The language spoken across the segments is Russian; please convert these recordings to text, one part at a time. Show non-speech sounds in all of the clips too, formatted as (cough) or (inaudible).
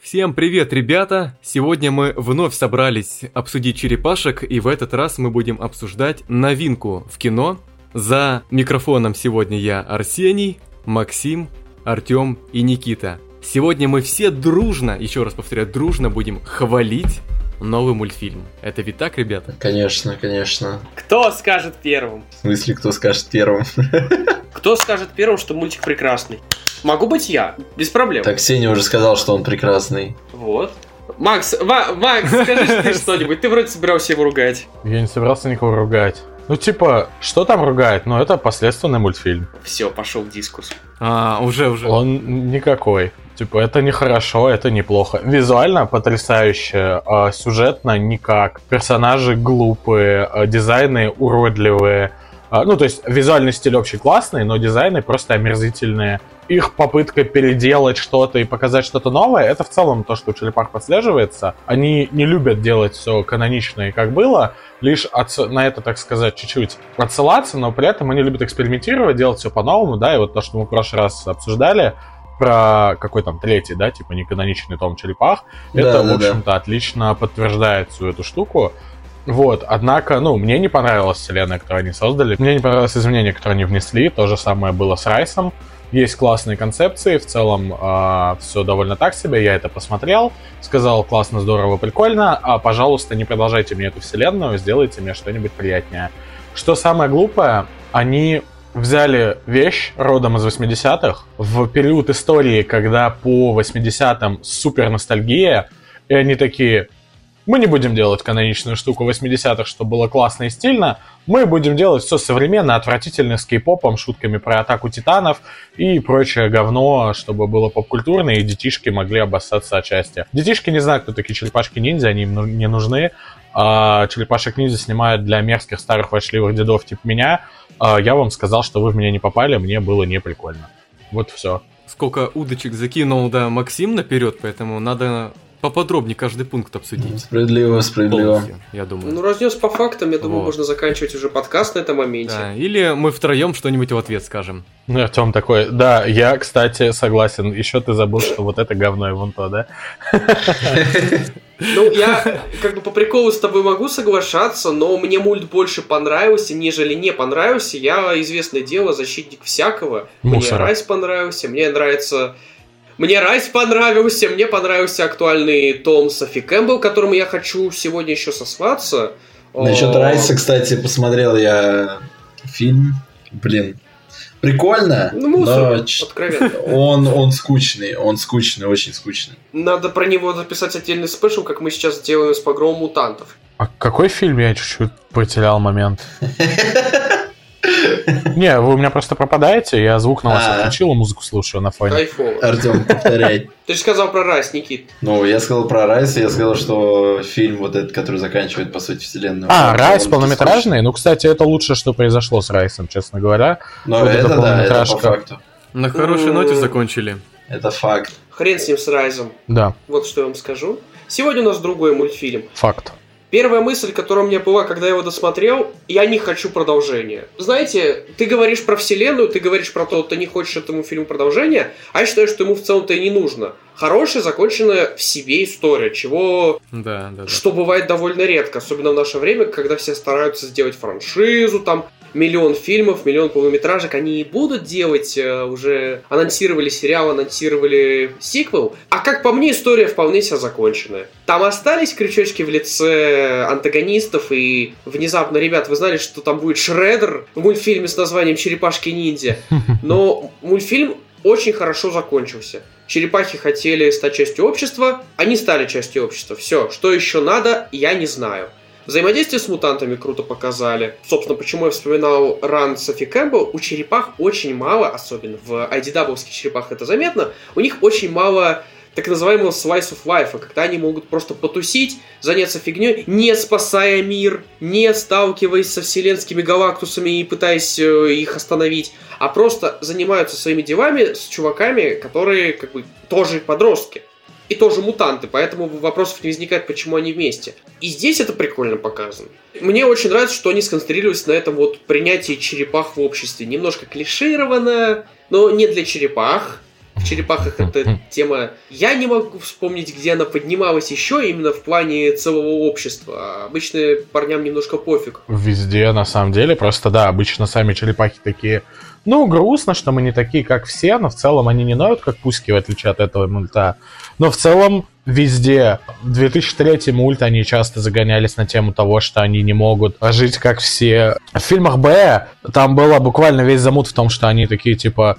Всем привет, ребята! Сегодня мы вновь собрались обсудить черепашек, и в этот раз мы будем обсуждать новинку в кино. За микрофоном сегодня я Арсений, Максим, Артем и Никита. Сегодня мы все дружно, еще раз повторяю, дружно будем хвалить новый мультфильм. Это ведь так, ребята? Конечно, конечно. Кто скажет первым? В смысле, кто скажет первым? (laughs) Кто скажет первым, что мультик прекрасный? Могу быть я, без проблем. Так Сеня уже сказал, что он прекрасный. Вот. Макс, Ва- Макс, скажи ты что-нибудь. Ты вроде собирался его ругать. Я не собирался никого ругать. Ну, типа, что там ругать? Ну, это последственный мультфильм. Все, пошел дискурс. А, уже, уже. Он никакой. Типа, это не хорошо, это неплохо. Визуально потрясающе, а сюжетно никак. Персонажи глупые, а дизайны уродливые. А, ну, то есть, визуальный стиль общий классный, но дизайны просто омерзительные. Их попытка переделать что-то и показать что-то новое, это в целом то, что у черепах подслеживается. Они не любят делать все канонично и как было, лишь отс- на это, так сказать, чуть-чуть отсылаться, но при этом они любят экспериментировать, делать все по-новому, да, и вот то, что мы в прошлый раз обсуждали, про какой там третий, да, типа неканоничный том черепах, Да, это, да, в да. общем-то, отлично подтверждает всю эту штуку. Вот, однако, ну, мне не понравилась вселенная, которую они создали. Мне не понравилось изменения, которые они внесли. То же самое было с Райсом. Есть классные концепции, в целом все довольно так себе, я это посмотрел, сказал классно, здорово, прикольно, а пожалуйста не продолжайте мне эту вселенную, сделайте мне что-нибудь приятнее. Что самое глупое, они взяли вещь родом из 80-х в период истории, когда по 80-м супер ностальгия, и они такие, мы не будем делать каноничную штуку 80-х, чтобы было классно и стильно, мы будем делать все современно, отвратительно, с кей-попом, шутками про атаку титанов и прочее говно, чтобы было попкультурно, и детишки могли обоссаться отчасти. Детишки не знают, кто такие черепашки-ниндзя, они им не нужны, а черепашек-ниндзя снимают для мерзких старых вошливых дедов типа меня, а я вам сказал, что вы в меня не попали, мне было не прикольно. Вот все. Сколько удочек закинул, да, Максим наперед, поэтому надо поподробнее каждый пункт обсудить. Справедливо, справедливо. Полностью, я думаю. Ну, разнес по фактам, я думаю, Вот. можно заканчивать уже подкаст на этом моменте. Да, или мы втроем что-нибудь в ответ скажем. Ну, Артем такой, да, я, кстати, согласен. Еще ты забыл, что вот это говно и вон то, да? Ну, я как бы по приколу с тобой могу соглашаться, но мне мульт больше понравился, нежели не понравился. Я, известное дело, защитник всякого. Мусора. Мне Райс понравился, мне нравится... Мне Rise понравился, мне понравился актуальный том Софи Кэмпбелл, которому я хочу сегодня еще сослаться. Насчет Rise а, кстати, посмотрел я фильм. Блин, прикольно, Ну, мусор, но (laughs) он, он скучный, он скучный, очень скучный. Надо про него записать отдельный special, как мы сейчас делаем с погромом мутантов. А какой фильм я чуть-чуть потерял момент? (laughs) (laughs) Не, вы у меня просто пропадаете, я звук на вас А. отключил, и музыку слушаю на фоне. Артем, повторяй. Ты же сказал про Райс, Никит. Ну, я сказал про Райса, я сказал, что фильм вот этот, который заканчивает, по сути, вселенную. А, Райс полнометражный? Ну, кстати, это лучшее, что произошло с Райсом, честно говоря. Но Вот это да, это по факту. На хорошей ноте закончили. Это факт. Хрен с ним с Райзом. Да, Вот что я вам скажу. Сегодня у нас другой мультфильм. факт. Первая мысль, которая у меня была, когда я его досмотрел, я не хочу продолжения. Знаете, ты говоришь про вселенную, ты говоришь про то, ты не хочешь этому фильму продолжения, а я считаю, что ему в целом-то и не нужно. Хорошая, законченная в себе история, чего Да, да, да. что бывает довольно редко, особенно в наше время, когда все стараются сделать франшизу, там миллион фильмов, миллион полнометражек, они и будут делать, э, уже анонсировали сериал, анонсировали сиквел, а как по мне, история вполне себе законченная. Там остались крючочки в лице антагонистов, и внезапно, ребят, вы знали, что там будет Шреддер в мультфильме с названием «Черепашки-ниндзя», (laughs) но мультфильм очень хорошо закончился. Черепахи хотели стать частью общества, они стали частью общества. Все, что еще надо, я не знаю. Взаимодействие с мутантами круто показали. Собственно, почему я вспоминал ран Софи Кэмпбелл, у черепах очень мало, особенно в IDW-ских черепах это заметно, у них очень мало так называемого slice of life, когда они могут просто потусить, заняться фигней, не спасая мир, не сталкиваясь со вселенскими галактусами и пытаясь э, их остановить, а просто занимаются своими делами с чуваками, которые как бы тоже подростки. И тоже мутанты, поэтому вопросов не возникает, почему они вместе. И здесь это прикольно показано. Мне очень нравится, что они сконцентрировались на этом вот принятии черепах в обществе. Немножко клишировано, но не для черепах. в черепахах эта (laughs) тема... Я не могу вспомнить, где она поднималась еще именно в плане целого общества. Обычно парням немножко пофиг. Везде, на самом деле. Просто, да, обычно сами черепахи такие... Ну, грустно, что мы не такие, как все, но в целом они не ноют, как пуски, в отличие от этого мульта. Но в целом везде. 2003 мульт они часто загонялись на тему того, что они не могут жить как все. В фильмах Б там было буквально весь замут в том, что они такие типа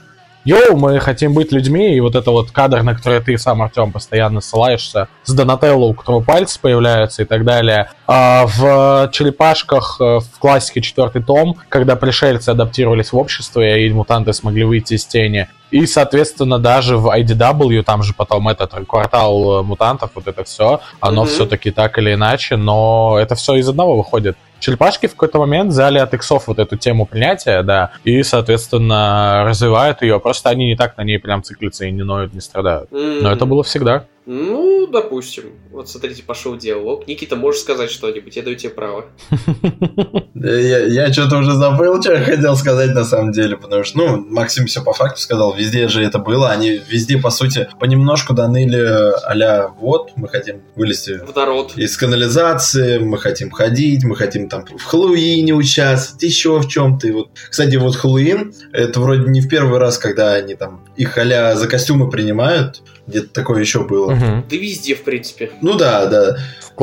йоу, мы хотим быть людьми, и вот это вот кадр, на который ты сам, Артем, постоянно ссылаешься, с Донателло, у которого пальцы появляются и так далее. А в черепашках э, в классике четвертый том, когда пришельцы адаптировались в общество, и мутанты смогли выйти из тени, и, соответственно, даже в IDW, там же потом этот квартал э, мутантов, вот это все, оно mm-hmm. все-таки так или иначе, но это все из одного выходит. Черепашки в какой-то момент взяли от иксов вот эту тему принятия, да, и, соответственно, развивают ее. Просто они не так на ней прям циклятся и не ноют, не страдают. Mm-hmm. Но это было всегда. Ну, допустим. Вот смотрите, пошел диалог. Никита, можешь сказать что-нибудь? Я даю тебе право. (laughs) Я, что-то уже забыл, что я хотел сказать на самом деле, потому что, ну, Максим все по факту сказал, везде же это было, они везде, по сути, понемножку доныли а вот, мы хотим вылезти в народ. из канализации, мы хотим ходить, мы хотим там в Хэллоуине участвовать, еще в чем-то. Вот, кстати, вот Хэллоуин, это вроде не в первый раз, когда они там их а за костюмы принимают, где-то такое еще было. Угу. Да везде, в принципе. Ну да, да.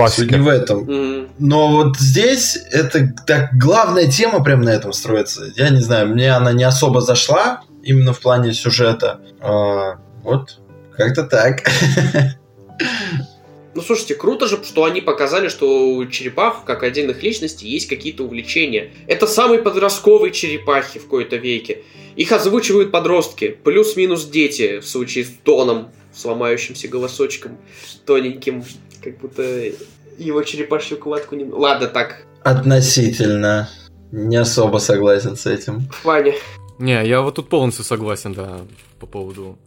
Суть не в этом. Угу. Но вот здесь это так главная тема прям на этом строится. Я не знаю, мне она не особо зашла именно в плане сюжета. А, вот, как-то так. Ну, слушайте, круто же, что они показали, что у черепах, как отдельных личностей, есть какие-то увлечения. Это самые подростковые черепахи в кои-то веке. Их озвучивают подростки, плюс-минус дети, в случае с Тоном с ломающимся голосочком, тоненьким, как будто его черепашью кладку не... Ладно, так. Относительно. Не особо согласен с этим. Ваня. Не, я вот тут полностью согласен, да, по поводу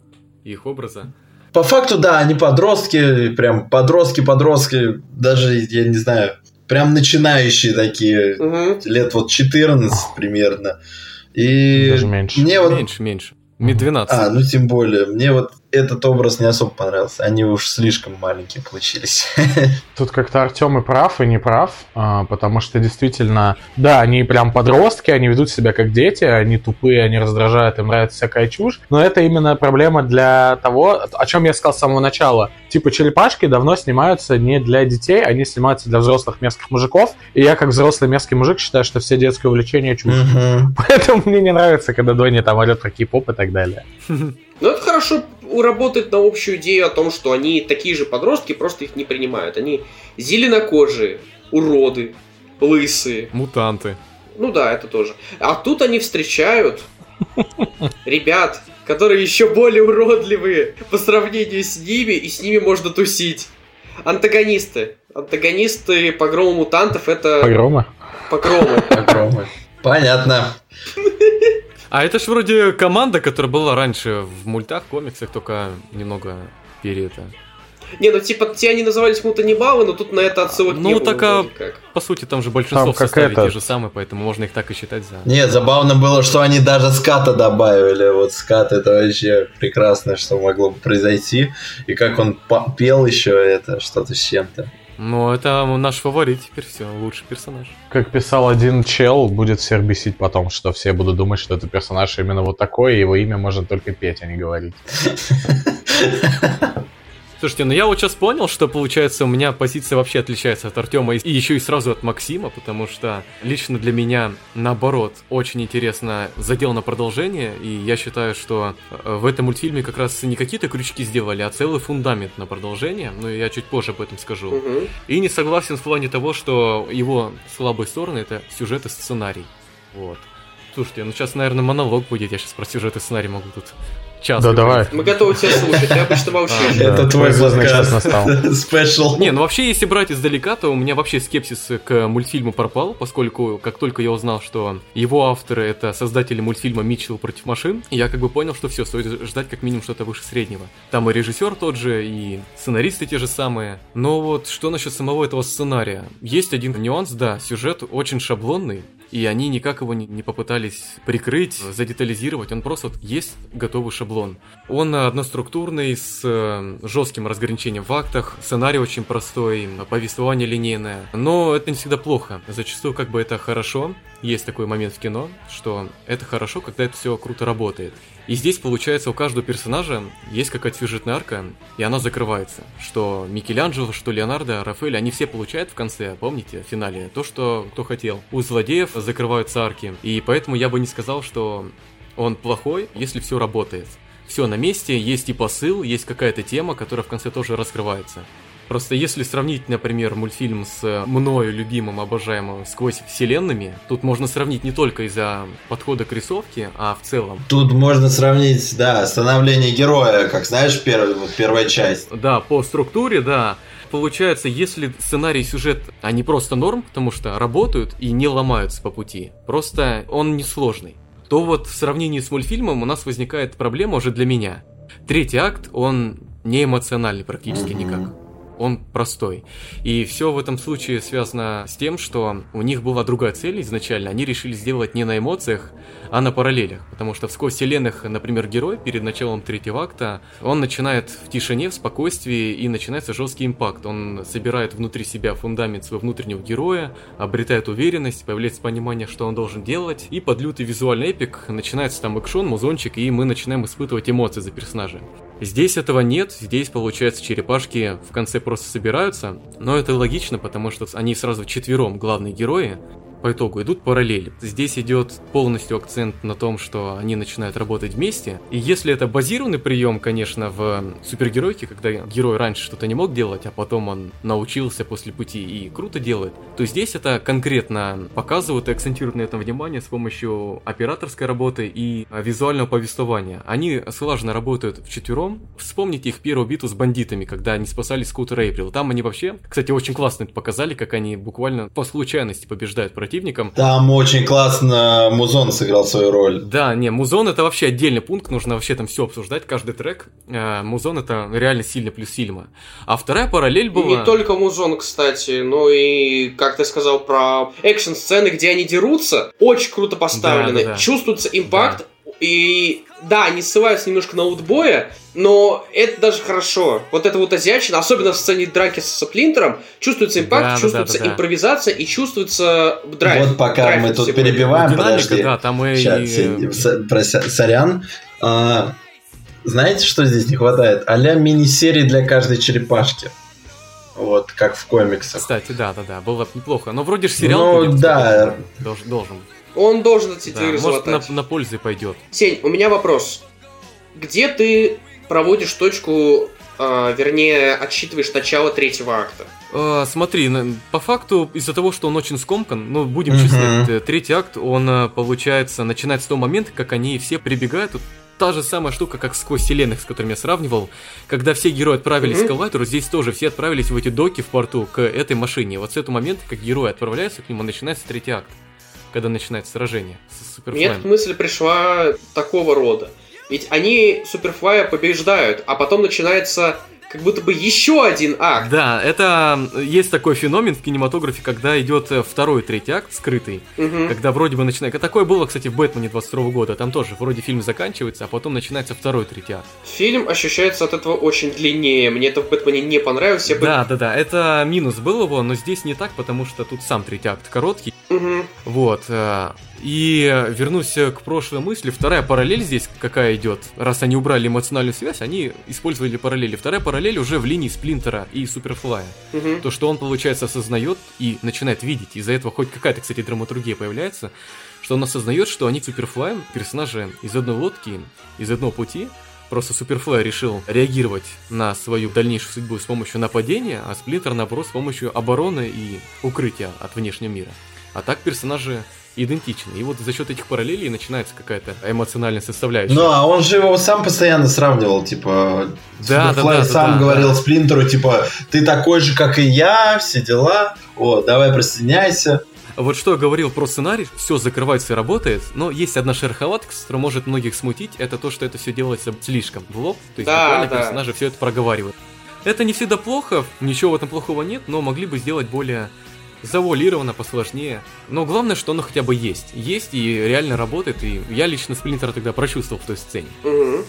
их образа. По факту, да, они подростки, прям подростки-подростки, даже, я не знаю, прям начинающие такие, угу. лет вот 14 примерно. И даже меньше. Мне вот... Меньше, меньше. Ми 12. А, ну тем более. Мне вот этот образ не особо понравился. Они уж слишком маленькие получились. (laughs) Тут как-то Артем и прав, и не прав, а, потому что действительно, да, они прям подростки, они ведут себя как дети, они тупые, они раздражают, им нравится всякая чушь, но это именно проблема для того, о чем я сказал с самого начала. Типа черепашки давно снимаются не для детей, они снимаются для взрослых мерзких мужиков, и я как взрослый мерзкий мужик считаю, что все детские увлечения чушь. (laughs) Поэтому мне не нравится, когда Дони там орет про кей-поп и так далее. (laughs) Ну, это хорошо работает на общую идею о том, что они такие же подростки, просто их не принимают. Они зеленокожие, уроды, лысые. Мутанты. Ну да, это тоже. А тут они встречают ребят, которые еще более уродливые по сравнению с ними, и с ними можно тусить. Антагонисты. Антагонисты погрома мутантов это... Погрома? Погромы. Погромы. Понятно. А это ж вроде команда, которая была раньше в мультах, комиксах, только немного перед это. Не, ну типа те они назывались мутанибалы, но тут на это отсылок ну, не было. Ну так, а, по сути, там же большинство там в составе это... те же самые, поэтому можно их так и считать за... Нет, забавно было, что они даже ската добавили. Вот скат это вообще прекрасно, что могло бы произойти. И как он пел еще это, что-то с чем-то. Ну, это наш фаворит теперь все, лучший персонаж. Как писал один чел, будет всех бесить потом, что все будут думать, что это персонаж именно вот такой, и его имя можно только петь, а не говорить. (laughs) Слушайте, ну я вот сейчас понял, что получается у меня позиция вообще отличается от Артема и еще и сразу от Максима, потому что лично для меня, наоборот, очень интересно задел на продолжение, и я считаю, что э, в этом мультфильме как раз не какие-то крючки сделали, а целый фундамент на продолжение, но я чуть позже об этом скажу. Угу. И не согласен в плане того, что его слабые стороны это сюжет и сценарий. Вот. Слушайте, ну сейчас, наверное, монолог будет, я сейчас про сюжет и сценарий могу тут час. Да, давай. Мы готовы тебя слушать, ты обычно молчишь. Это твой звездный час настал. Спешл. Не, ну вообще, если брать издалека, то у меня вообще скепсис к мультфильму пропал, поскольку как только я узнал, что его авторы это создатели мультфильма Митчелл против машин, я как бы понял, что все, стоит ждать как минимум что-то выше среднего. Там и режиссер тот же, и сценаристы те же самые. Но вот что насчет самого этого сценария? Есть один нюанс, да, сюжет очень шаблонный, и они никак его не, попытались прикрыть, задетализировать, он просто вот есть готовый шаблон. Он одноструктурный, с э, жестким разграничением в актах, сценарий очень простой, повествование линейное, но это не всегда плохо, зачастую как бы это хорошо, есть такой момент в кино, что это хорошо, когда это все круто работает. И здесь, получается, у каждого персонажа есть какая-то сюжетная арка, и она закрывается. Что Микеланджело, что Леонардо, Рафаэль, они все получают в конце, помните, в финале, то, что кто хотел. У злодеев закрываются арки, и поэтому я бы не сказал, что он плохой, если все работает. Все на месте, есть и посыл, есть какая-то тема, которая в конце тоже раскрывается. Просто если сравнить, например, мультфильм с мною любимым, обожаемым «Сквозь вселенными», тут можно сравнить не только из-за подхода к рисовке, а в целом. Тут можно сравнить, да, становление героя, как знаешь, первая, вот первая часть. Да, по структуре, да. Получается, если сценарий и сюжет, они просто норм, потому что работают и не ломаются по пути, просто он несложный, то вот в сравнении с мультфильмом у нас возникает проблема уже для меня. Третий акт, он не эмоциональный практически mm-hmm. никак он простой. И все в этом случае связано с тем, что у них была другая цель изначально. Они решили сделать не на эмоциях, а на параллелях. Потому что в «Сквозь вселенных», например, герой перед началом третьего акта, он начинает в тишине, в спокойствии, и начинается жесткий импакт. Он собирает внутри себя фундамент своего внутреннего героя, обретает уверенность, появляется понимание, что он должен делать, и под лютый визуальный эпик начинается там экшон, музончик, и мы начинаем испытывать эмоции за персонажа. Здесь этого нет, здесь, получается, черепашки в конце просто собираются, но это логично, потому что они сразу четвером главные герои, по итогу идут параллели. Здесь идет полностью акцент на том, что они начинают работать вместе. И если это базированный прием, конечно, в супергеройке, когда герой раньше что-то не мог делать, а потом он научился после пути и круто делает, то здесь это конкретно показывают и акцентируют на этом внимание с помощью операторской работы и визуального повествования. Они слаженно работают в четвером. Вспомните их первую битву с бандитами, когда они спасали скутер Эйприл. Там они вообще, кстати, очень классно показали, как они буквально по случайности побеждают против противником. Там очень классно Музон сыграл свою роль. Да, не, Музон это вообще отдельный пункт, нужно вообще там все обсуждать, каждый трек. Э, Музон это реально сильно плюс фильма. А вторая параллель была... Не только Музон, кстати, но и, как ты сказал, про экшн-сцены, где они дерутся, очень круто поставлены. Да, да, да. Чувствуется импакт, да. и да, они ссылаются немножко на утбоя, но это даже хорошо. Вот эта вот азиатчина, особенно в сцене драки с Плинтером, чувствуется импакт, да, чувствуется да, да, да, импровизация и чувствуется драйв. Вот пока драйв мы тут перебиваем, Динамика, подожди. Да, там и... Сейчас, про, сорян. А, знаете, что здесь не хватает? А-ля мини-серии для каждой черепашки. Вот, как в комиксах.Кстати, да, да, да, было бы неплохо. Но вроде же сериал ну, да. Должен, должен. Он должен эти да, может, на, на пользу пойдет. Сень, у меня вопрос. Где ты проводишь точку, э, вернее, отсчитываешь начало третьего акта? Uh, смотри, по факту, из-за того, что он очень скомкан, ну, будем uh-huh. честны, э, третий акт, он, э, получается, начинает с того момента, как они все прибегают, вот, та же самая штука, как сквозь вселенных, с которыми я сравнивал, когда все герои отправились mm-hmm. к Элвайтеру, здесь тоже все отправились в эти доки в порту к этой машине. Вот с этого момента, как герои отправляются к нему, начинается третий акт когда начинается сражение с. Мне тут мысль пришла такого рода. Ведь они Суперфлая побеждают, а потом начинается как будто бы еще один акт. Да, это есть такой феномен в кинематографе, когда идет э, второй, третий акт скрытый, угу. когда вроде бы начинает. Такое было, кстати, в Бэтмене 22 года. Там тоже вроде фильм заканчивается, а потом начинается второй, третий акт. Фильм ощущается от этого очень длиннее. Мне это в Бэтмене не понравилось. Я да, бы... да, да. Это минус был его, но здесь не так, потому что тут сам третий акт короткий. Угу. Вот. И вернусь к прошлой мысли. Вторая параллель здесь какая идет? Раз они убрали эмоциональную связь, они использовали параллели. Вторая параллель уже в линии Сплинтера и Суперфлая. Угу. То, что он, получается, осознает и начинает видеть. Из-за этого хоть какая-то, кстати, драматургия появляется. Что он осознает, что они Суперфлаем, персонажи из одной лодки, из одного пути. Просто Суперфлай решил реагировать на свою дальнейшую судьбу с помощью нападения, а Сплинтер, наоборот, с помощью обороны и укрытия от внешнего мира. А так персонажи идентичны. И вот за счет этих параллелей начинается какая-то эмоциональная составляющая. Ну, а он же его сам постоянно сравнивал, типа, да, да, да, сам да, говорил да. Сплинтеру, типа, ты такой же, как и я, все дела, вот, давай присоединяйся. Вот что я говорил про сценарий, все закрывается и работает, но есть одна шероховатка, которая может многих смутить, это то, что это все делается слишком в лоб, то есть да, да. персонажи все это проговаривают. Это не всегда плохо, ничего в этом плохого нет, но могли бы сделать более завуалировано, посложнее. Но главное, что оно хотя бы есть. Есть и реально работает, и я лично Сплинтера тогда прочувствовал в той сцене. Мгм.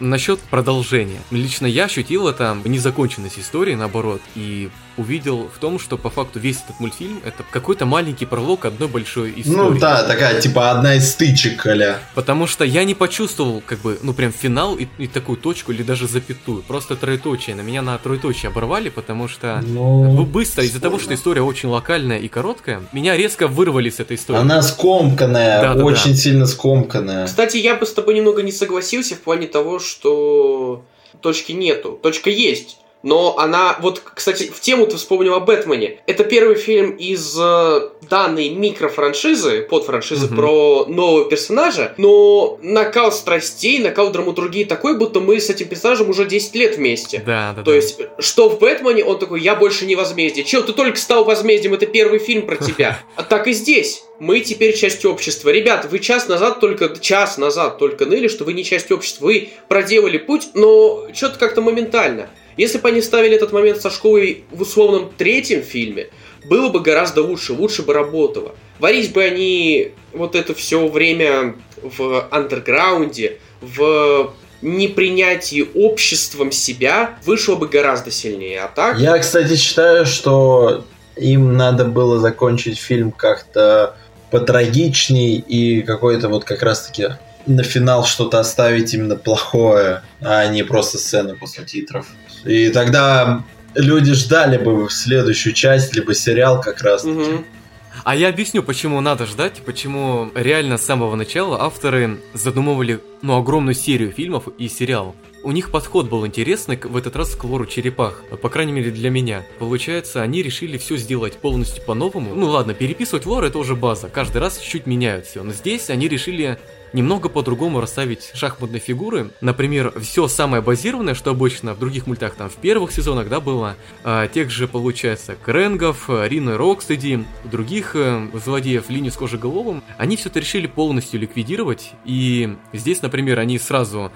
Насчет продолжения. Лично я ощутил это незаконченность истории, наоборот, и увидел в том, что по факту весь этот мультфильм это какой-то маленький пролог одной большой истории. Ну да, такая, типа, одна из стычек, аля. Потому что я не почувствовал, как бы, ну прям финал и, и такую точку, или даже запятую. Просто троеточие. На меня на троеточие оборвали, потому что ну, Ну, быстро, из-за того, что история очень локальная и короткая, меня резко вырвали с этой истории. она скомканная, Да-да-да. очень сильно скомканная. Кстати, я бы с тобой немного не согласился в плане того, что точки нету. Точка есть. Но она, вот, кстати, в тему ты вспомнил о Бэтмене. Это первый фильм из э, данной микрофраншизы, подфраншизы Мгм. про нового персонажа, но накал страстей, накал драматургии такой, будто мы с этим персонажем уже 10 лет вместе. Да, да, То да. есть, что в Бэтмене, он такой, я больше не возмездие. Чел, ты только стал возмездием, это первый фильм про тебя. (laughs) А так и здесь. Мы теперь часть общества. Ребят, вы час назад только, час назад только ныли, что вы не часть общества. Вы проделали путь, но что-то как-то моментально. Если бы они ставили этот момент со школой в условном третьем фильме, было бы гораздо лучше, лучше бы работало. Варить бы они вот это все время в андерграунде, в непринятии обществом себя, вышло бы гораздо сильнее. А так, Я, кстати, считаю, что им надо было закончить фильм как-то потрагичней и какой-то вот как раз-таки на финал что-то оставить именно плохое, а не просто сцены после титров. И тогда люди ждали бы следующую часть, либо сериал как раз. Мгм. А я объясню, почему надо ждать, почему реально с самого начала авторы задумывали ну, огромную серию фильмов и сериалов. У них подход был интересный в этот раз к лору черепах, по крайней мере для меня. Получается, они решили все сделать полностью по-новому. Ну ладно, переписывать лор это уже база, каждый раз чуть-чуть меняют все. Но здесь они решили немного по-другому расставить шахматные фигуры. Например, все самое базированное, что обычно в других мультах там в первых сезонах, да, было, а, тех же, получается, Крэнгов, а, Рины Рокстеди, других э, злодеев линию с кожеголовым, они все это решили полностью ликвидировать, и здесь, например, они сразу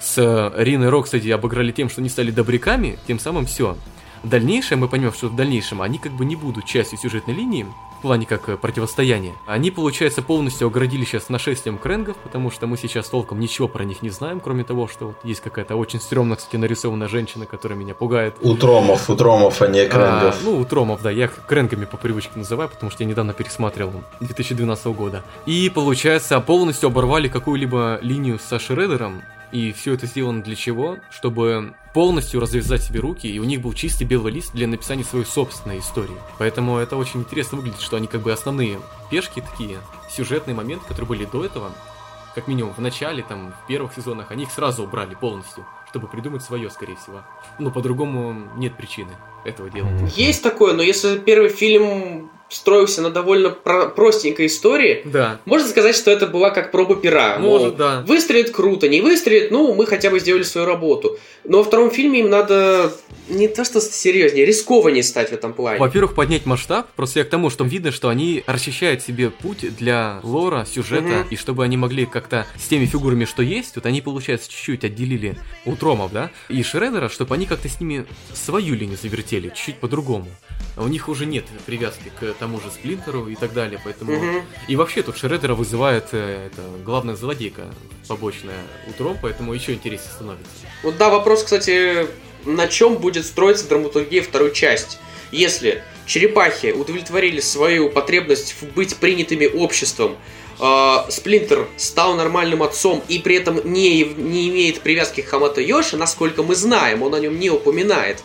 с э, Риной Рокстеди обыграли тем, что они стали добряками, тем самым все. В дальнейшем мы поймем, что в дальнейшем они как бы не будут частью сюжетной линии, в плане как э, противостояния. Они, получается, полностью оградили сейчас нашествием кренгов, потому что мы сейчас толком ничего про них не знаем, кроме того, что вот есть какая-то очень стрёмно, кстати, нарисованная женщина, которая меня пугает. Утромов, Утромов, а не А, Крэнгов. ну, Утромов, да, я их кренгами по привычке называю, потому что я недавно пересматривал 2012 года. И, получается, полностью оборвали какую-либо линию со Шредером, и все это сделано для чего? Чтобы полностью развязать себе руки, и у них был чистый белый лист для написания своей собственной истории. Поэтому это очень интересно выглядит, что они как бы основные пешки такие, сюжетные моменты, которые были до этого, как минимум в начале, там, в первых сезонах, они их сразу убрали полностью, чтобы придумать свое, скорее всего. Ну, по-другому нет причины этого делать. есть такое, но если первый фильм строился на довольно про- простенькой истории, Да. можно сказать, что это была как проба пера. Мол, Может, да. Выстрелит круто, не выстрелит, ну, мы хотя бы сделали свою работу. Но во втором фильме им надо не то что серьезнее, рискованнее стать в этом плане. Во-первых, поднять масштаб, просто я к тому, что видно, что они расчищают себе путь для лора, сюжета, Мгм. и чтобы они могли как-то с теми фигурами, что есть, вот они, получается, чуть-чуть отделили Утромов, да, и Шредера, чтобы они как-то с ними свою линию завертели, чуть-чуть по-другому. А у них уже нет привязки к тому же Сплинтеру и так далее, поэтому... Мгм. И вообще тут Шредера вызывает э, это, главная злодейка побочная Утром, поэтому еще интереснее становится. Вот да, вопрос, кстати, на чем будет строиться драматургия второй части. Если черепахи удовлетворили свою потребность в быть принятыми обществом, э, Сплинтер стал нормальным отцом и при этом не, не имеет привязки к Хамато Йоши, насколько мы знаем, он о нем не упоминает.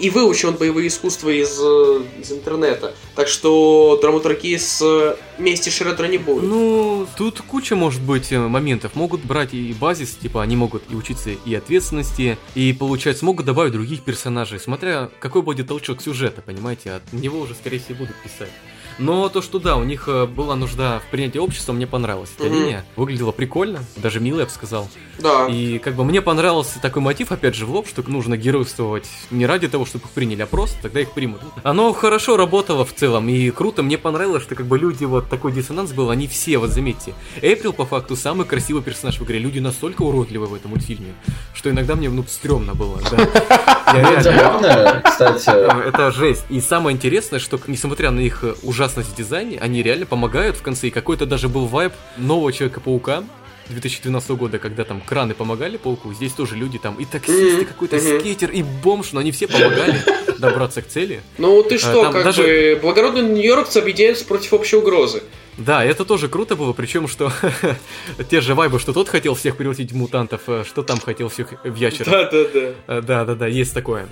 И выучил он боевые искусства из, э, из интернета. Так что драматургии с э, мести Шредера не будет. Ну, тут куча может быть э, моментов. Могут брать и базис, типа они могут и учиться и ответственности, и получается могут добавить других персонажей, смотря какой будет толчок сюжета, понимаете, от него уже скорее всего будут писать. Но то, что да, у них э, была нужда в принятии общества, мне понравилась эта Мгм. линия. Выглядела прикольно, даже мило, я бы сказал. Да. И как бы мне понравился такой мотив, опять же, в лоб, что нужно геройствовать не ради того, чтобы их приняли, а просто тогда их примут. Оно хорошо работало в целом, и круто, мне понравилось, что как бы люди, вот такой диссонанс был, они все, вот заметьте. Эйприл, по факту, самый красивый персонаж в игре. Люди настолько уродливы в этом мультфильме, что иногда мне, ну, стрёмно было, да. Ну, Забавно, кстати. Это жесть. И самое интересное, что несмотря на их ужасность в дизайне, они реально помогают в конце. И какой-то даже был вайб нового Человека-паука, 2012 года, когда там краны помогали пауку, здесь тоже люди там и таксист, и какой-то скейтер, и бомж, но они все помогали добраться к цели. Ну ты что, Там как даже- бы благородные нью-йоркцы объединяются против общей угрозы. Да, это тоже круто было, причем что (laughs) те же вайбы, что тот хотел всех превратить в мутантов, э, что там хотел всех в ящеров. Да-да-да. Э, Да, да, да, есть такое.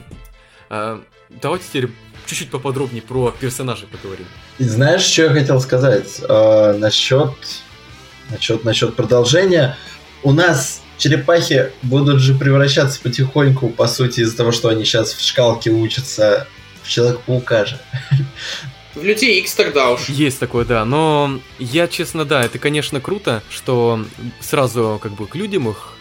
А, Давайте теперь чуть-чуть поподробнее про персонажей поговорим. И знаешь, что я хотел сказать? Э, насчет, насчет, насчет продолжения. У нас черепахи будут же превращаться потихоньку, по сути, из-за того, что они сейчас в шкалке учатся в Человека-паука же. (laughs) В Людей Икс тогда уж. Есть такое, да, но я, честно, да, это, конечно, круто, что сразу как бы к людям их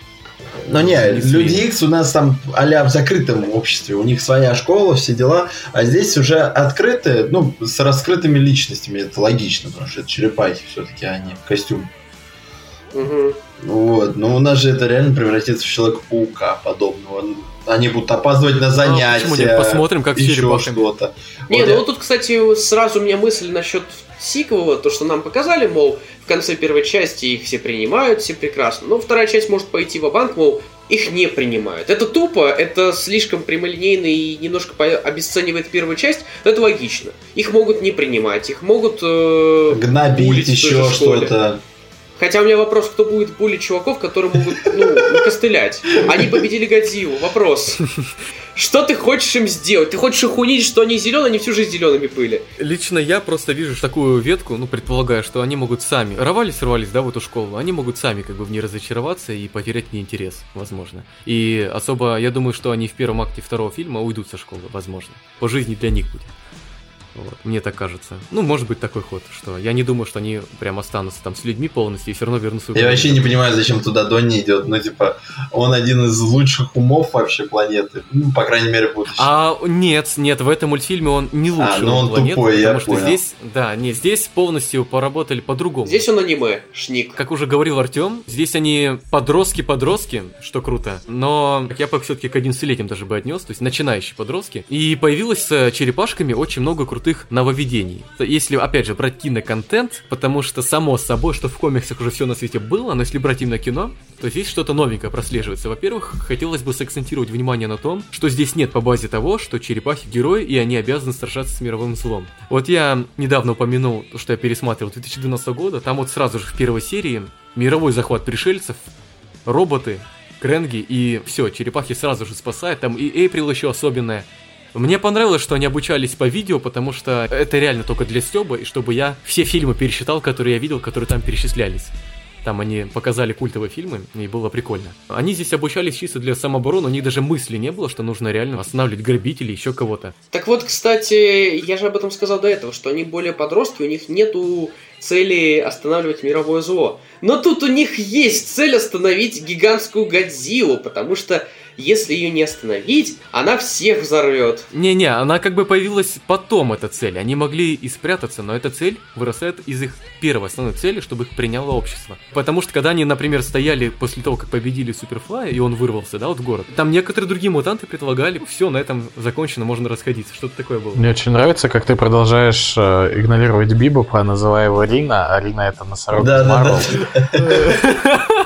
Но не, Несли. Люди Икс у нас там а в закрытом обществе, у них своя школа, все дела, а здесь уже открытые, ну, с раскрытыми личностями, это логично, потому что это черепахи все-таки, они в костюм. Мгм. Вот, но у нас же это реально превратится в Человека-паука подобного. Они будут опаздывать на Ну, занятия. почему нет? Посмотрим, как с еще черепахами. что-то. Не, Вот ну я- тут, кстати, сразу у меня мысль насчет сиквела, то, что нам показали, мол, в конце первой части их все принимают, все прекрасно. Но вторая часть может пойти в банк мол, их не принимают. Это тупо, это слишком прямолинейно и немножко по- обесценивает первую часть, но это логично. Их могут не принимать, их могут... э, гнобить еще что-то. Хотя у меня вопрос, кто будет булить чуваков, которые могут, ну, накостылять. Они победили Годзиллу. Вопрос. Что ты хочешь им сделать? Ты хочешь их унизить, что они зеленые, они всю жизнь зелеными были. Лично я просто вижу такую ветку, ну, предполагаю, что они могут сами, рвались, рвались, да, в эту школу, они могут сами как бы в ней разочароваться и потерять в интерес, возможно. И особо, я думаю, что они в первом акте второго фильма уйдут со школы, возможно. По жизни для них будет. Вот, мне так кажется. Ну, может быть такой ход, что я не думаю, что они прям останутся там с людьми полностью и все равно вернутся в Я вообще не понимаю, зачем туда Донни идет. Ну, типа, он один из лучших умов вообще планеты. Ну, по крайней мере, будущего. А нет, нет, в этом мультфильме он не лучший ну он планеты, тупой, я потому что понял. здесь, да, не, здесь полностью поработали по-другому. Здесь он аниме, шник. Как уже говорил Артем, здесь они подростки-подростки, что круто, но я бы все-таки к 11-летним даже бы отнес, то есть начинающие подростки. И появилось с черепашками очень много крутых нововведений. Если, опять же, брать киноконтент, потому что само собой, что в комиксах уже все на свете было, но если брать именно кино, то здесь что-то новенькое прослеживается. Во-первых, хотелось бы сакцентировать внимание на том, что здесь нет по базе того, что черепахи герои, и они обязаны сражаться с мировым злом. Вот я недавно упомянул, что я пересматривал 2012 года, там вот сразу же в первой серии мировой захват пришельцев, роботы, кренги и все, черепахи сразу же спасают, там и Эйприл еще особенная. Мне понравилось, что они обучались по видео, потому что это реально только для Стеба, и чтобы я все фильмы пересчитал, которые я видел, которые там перечислялись. Там они показали культовые фильмы, и было прикольно. Они здесь обучались чисто для самообороны, у них даже мысли не было, что нужно реально останавливать грабителей, еще кого-то. Так вот, кстати, я же об этом сказал до этого, что они более подростки, у них нету цели останавливать мировое зло. Но тут у них есть цель остановить гигантскую Годзиллу, потому что если ее не остановить, она всех взорвет. Не-не, она как бы появилась потом, эта цель. Они могли и спрятаться, но эта цель вырастает из их первой основной цели, чтобы их приняло общество. Потому что когда они, например, стояли после того, как победили Суперфлая, и он вырвался, да, вот в город, там некоторые другие мутанты предлагали, все, на этом закончено, можно расходиться. Что-то такое было. Мне очень нравится, как ты продолжаешь э, игнорировать Бибопа, называя его Рина, а Рина это носорог Да, да, да. (laughs)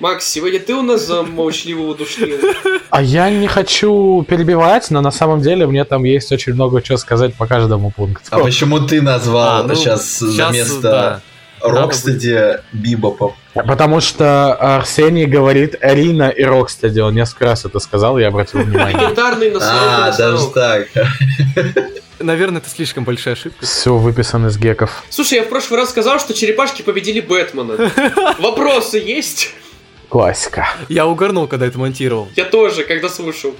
Макс, сегодня ты у нас за молчаливого душнила. А я не хочу перебивать, но на самом деле мне там есть очень много чего сказать по каждому пункту. А почему ты назвал А, ну, сейчас за щас, место да. Рокстеди Бибопом? Потому что Арсений говорит Рина и Рокстеди. Он несколько раз это сказал, я обратил внимание. Легендарный и А, даже так. Наверное, это слишком большая ошибка. Все выписан из геков. Слушай, я в прошлый раз сказал, что черепашки победили Бэтмена. (laughs) Вопросы есть? Классика. Я угорнул, когда это монтировал. Я тоже, когда слушал.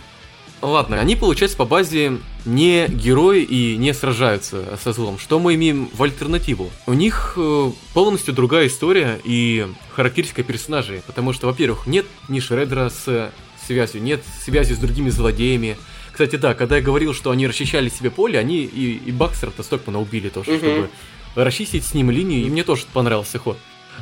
Ладно, они, получается, по базе не герои и не сражаются со злом. Что мы имеем в альтернативу? У них э, полностью другая история и характеристика персонажей. Потому что, во-первых, нет ни Шреддера с связью, нет связи с другими злодеями. Кстати, да, когда я говорил, что они расчищали себе поле, они и, и Бакстера-то Стокмана убили тоже, Мгм. чтобы расчистить с ним линию, и мне тоже понравился ход.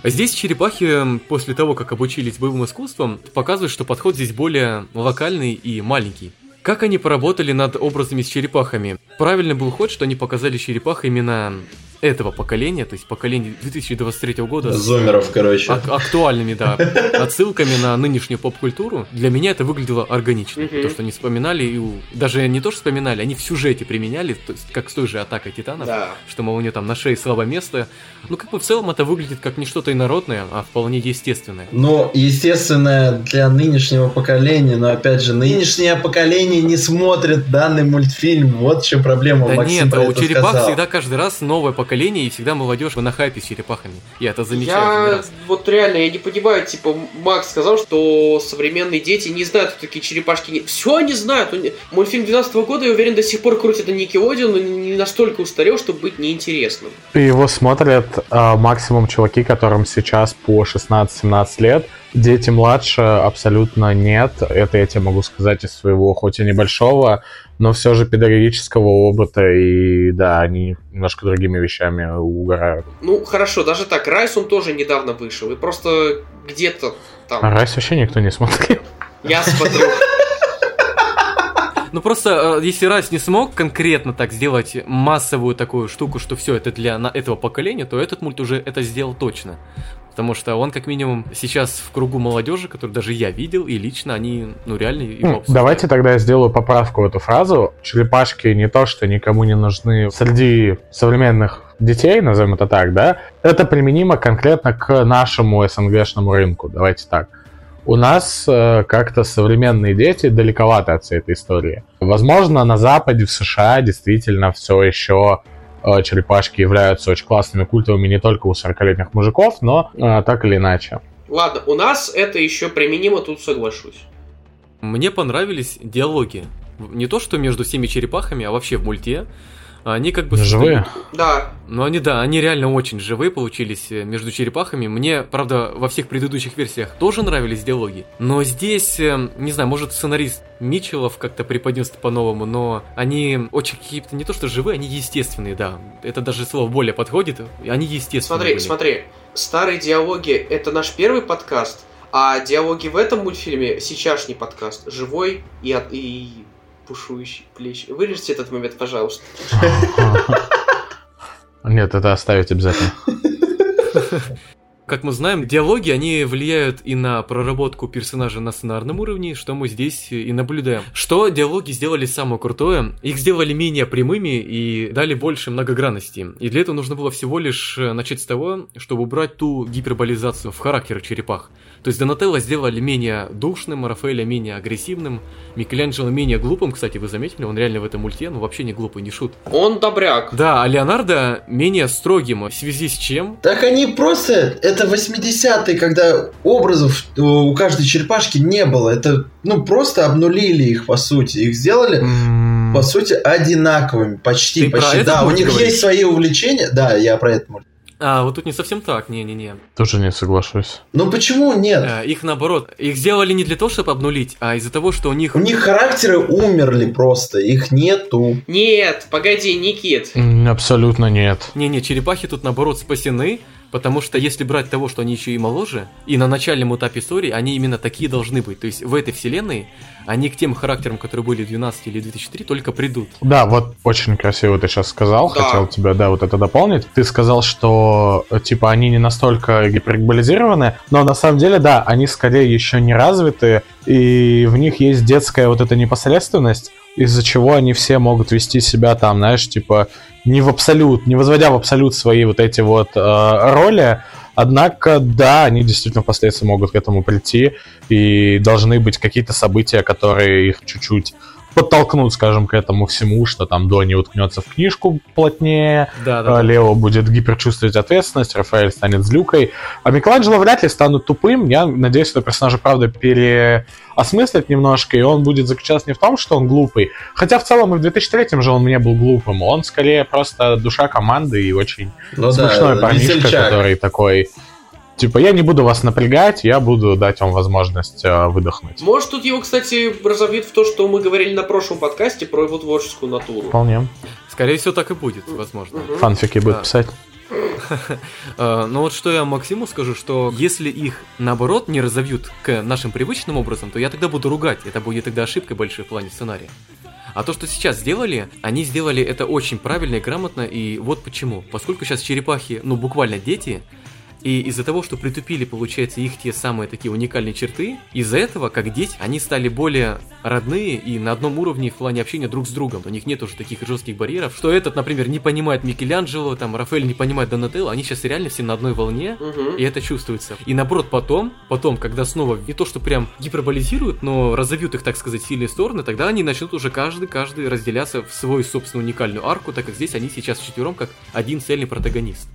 Здесь черепахи, после того, как обучились боевым искусствам, показывают, что подход здесь более локальный и маленький. как они поработали над образами с черепахами? Правильный был ход, что они показали черепах именно этого поколения, то есть поколения 2023 года. Зумеров, короче. ак- актуальными, да, (laughs) отсылками на нынешнюю поп-культуру. Для меня это выглядело органично. Мгм. То, что они вспоминали, и у- даже не то, что вспоминали, они в сюжете применяли, то есть как с той же атакой титанов, Да. что, мол, у нее там на шее слабое место. Ну, как бы в целом это выглядит как не что-то инородное, а вполне естественное. Ну, естественно, для нынешнего поколения, но опять же, нынешнее поколение не смотрит данный мультфильм. Вот в чем проблема. Да Максим нет, про у черепах всегда каждый раз новое поколение, и всегда молодежь на хайпе с черепахами. Я это замечаю Я вот реально, я не понимаю, типа, Макс сказал, что современные дети не знают, кто такие черепашки. Все они знают. Мультфильм 12 года, я уверен, до сих пор крутит на Никелодеон, но не настолько устарел, чтобы быть неинтересным. И его смотрят а, максимум чуваки, которым сейчас по 16-17 лет. Дети младше абсолютно нет. Это я тебе могу сказать из своего, хоть и небольшого, но все же педагогического опыта. И да, они немножко другими вещами угорают. Ну, хорошо, даже так, Райс он тоже недавно вышел, и просто где-то А там. раз вообще никто не смотрел. Я смотрю. Ну просто, э, если Райс не смог конкретно так сделать массовую такую штуку, что все это для на- этого поколения, то этот мульт уже это сделал точно. Потому что он, как минимум, сейчас в кругу молодежи, который даже я видел, и лично они, ну, реально его Ну, обсуждают. давайте тогда я сделаю поправку в эту фразу. Черепашки не то, что никому не нужны среди современных детей, назовем это так, да, это применимо конкретно к нашему СНГшному рынку. Давайте так. У нас э, как-то современные дети далековаты от всей этой истории. Возможно, на Западе, в США действительно все еще черепашки являются очень классными культовыми не только у 40-летних мужиков, но э, так или иначе. Ладно, у нас это еще применимо, тут соглашусь. Мне понравились диалоги. Не то, что между всеми черепахами, а вообще в мульте. Они как бы... Живые? Да, Ну они, да, они реально очень живые получились э, между черепахами. Мне, правда, во всех предыдущих версиях тоже нравились диалоги. Но здесь, э, не знаю, может сценарист Митчеллов как-то преподнес по-новому, но они очень какие-то не то что живые, они естественные, да. Это даже слово более подходит. и Они естественные смотри, были. смотри. Старые диалоги это наш первый подкаст, а диалоги в этом мультфильме сейчасшний подкаст. Живой и, от, и пушующий плечи. Вырежьте этот момент, пожалуйста. (laughs) Нет, это оставить обязательно. Как мы знаем, диалоги, они влияют и на проработку персонажа на сценарном уровне, что мы здесь и наблюдаем. Что диалоги сделали самое крутое? Их сделали менее прямыми и дали больше многогранности. И для этого нужно было всего лишь начать с того, чтобы убрать ту гиперболизацию в характере черепах. То есть Донателло сделали менее душным, Рафаэля менее агрессивным, Микеланджело менее глупым, кстати, вы заметили, он реально в этом мульте, ну вообще не глупый, не шут. Он добряк. Да, а Леонардо менее строгим, в связи с чем Так они просто... Это 80-е, когда образов у каждой черепашки не было. Это, ну, просто обнулили их, по сути. Их сделали, по сути, одинаковыми. Почти, Ты про почти. этот Да, у них говоришь? есть свои увлечения. Да, я про это мультик. А, вот тут не совсем так, не-не-не. Тоже не соглашусь. Ну почему нет? Э, Их наоборот, их сделали не для того, чтобы обнулить, а из-за того, что у них... У них характеры умерли просто, их нету. Нет, погоди, Никит. Абсолютно нет. Не-не, черепахи тут наоборот спасены, потому что если брать того, что они еще и моложе, и на начальном этапе истории они именно такие должны быть. То есть в этой вселенной они к тем характерам, которые были в 12 или 2003, только придут. Да, вот очень красиво ты сейчас сказал, Да. хотел тебя, да, вот это дополнить. Ты сказал, что, э, типа, они не настолько гиперболизированы, но на самом деле, да, они скорее еще не развиты, и в них есть детская вот эта непосредственность, из-за чего они все могут вести себя там, знаешь, типа, не в абсолют, не возводя в абсолют свои вот эти вот э, роли, Однако, да, они действительно впоследствии могут к этому прийти, и должны быть какие-то события, которые их чуть-чуть подтолкнут, скажем, к этому всему, что там Донни уткнется в книжку плотнее, Да, а да. Лео будет гиперчувствовать ответственность, Рафаэль станет злюкой, а Микеланджело вряд ли станут тупым. Я надеюсь, что персонажа, правда, переосмыслят немножко, и он будет заключаться не в том, что он глупый. Хотя в целом и в 2003 же он не был глупым. Он скорее просто душа команды и очень Ну смешной да, парнишка, весельчак. который такой... Типа, я не буду вас напрягать, я буду дать вам возможность э, выдохнуть. Может, тут его, кстати, разовьют в то, что мы говорили на прошлом подкасте про его творческую натуру. Вполне. Скорее всего, так и будет, возможно. Мгм. Фанфики Да. писать. А, (laughs) Но ну вот что я Максиму скажу, что если их наоборот не разовьют к нашим привычным образом, то я тогда буду ругать. Это будет тогда ошибкой большой в плане сценария. А то, что сейчас сделали, они сделали это очень правильно и грамотно, и вот почему. Поскольку сейчас черепахи, ну буквально дети, и из-за того, что притупили, получается, их те самые такие уникальные черты, из-за этого, как дети, они стали более родные и на одном уровне в плане общения друг с другом. У них нет уже таких жестких барьеров, что этот, например, не понимает Микеланджело, там, Рафаэль не понимает Донателло, они сейчас реально все на одной волне, Мгм. и это чувствуется. И наоборот, потом, потом, когда снова не то, что прям гиперболизируют, но разовьют их, так сказать, сильные стороны, тогда они начнут уже каждый, каждый разделяться в свою собственную уникальную арку, так как здесь они сейчас вчетвером как один цельный протагонист.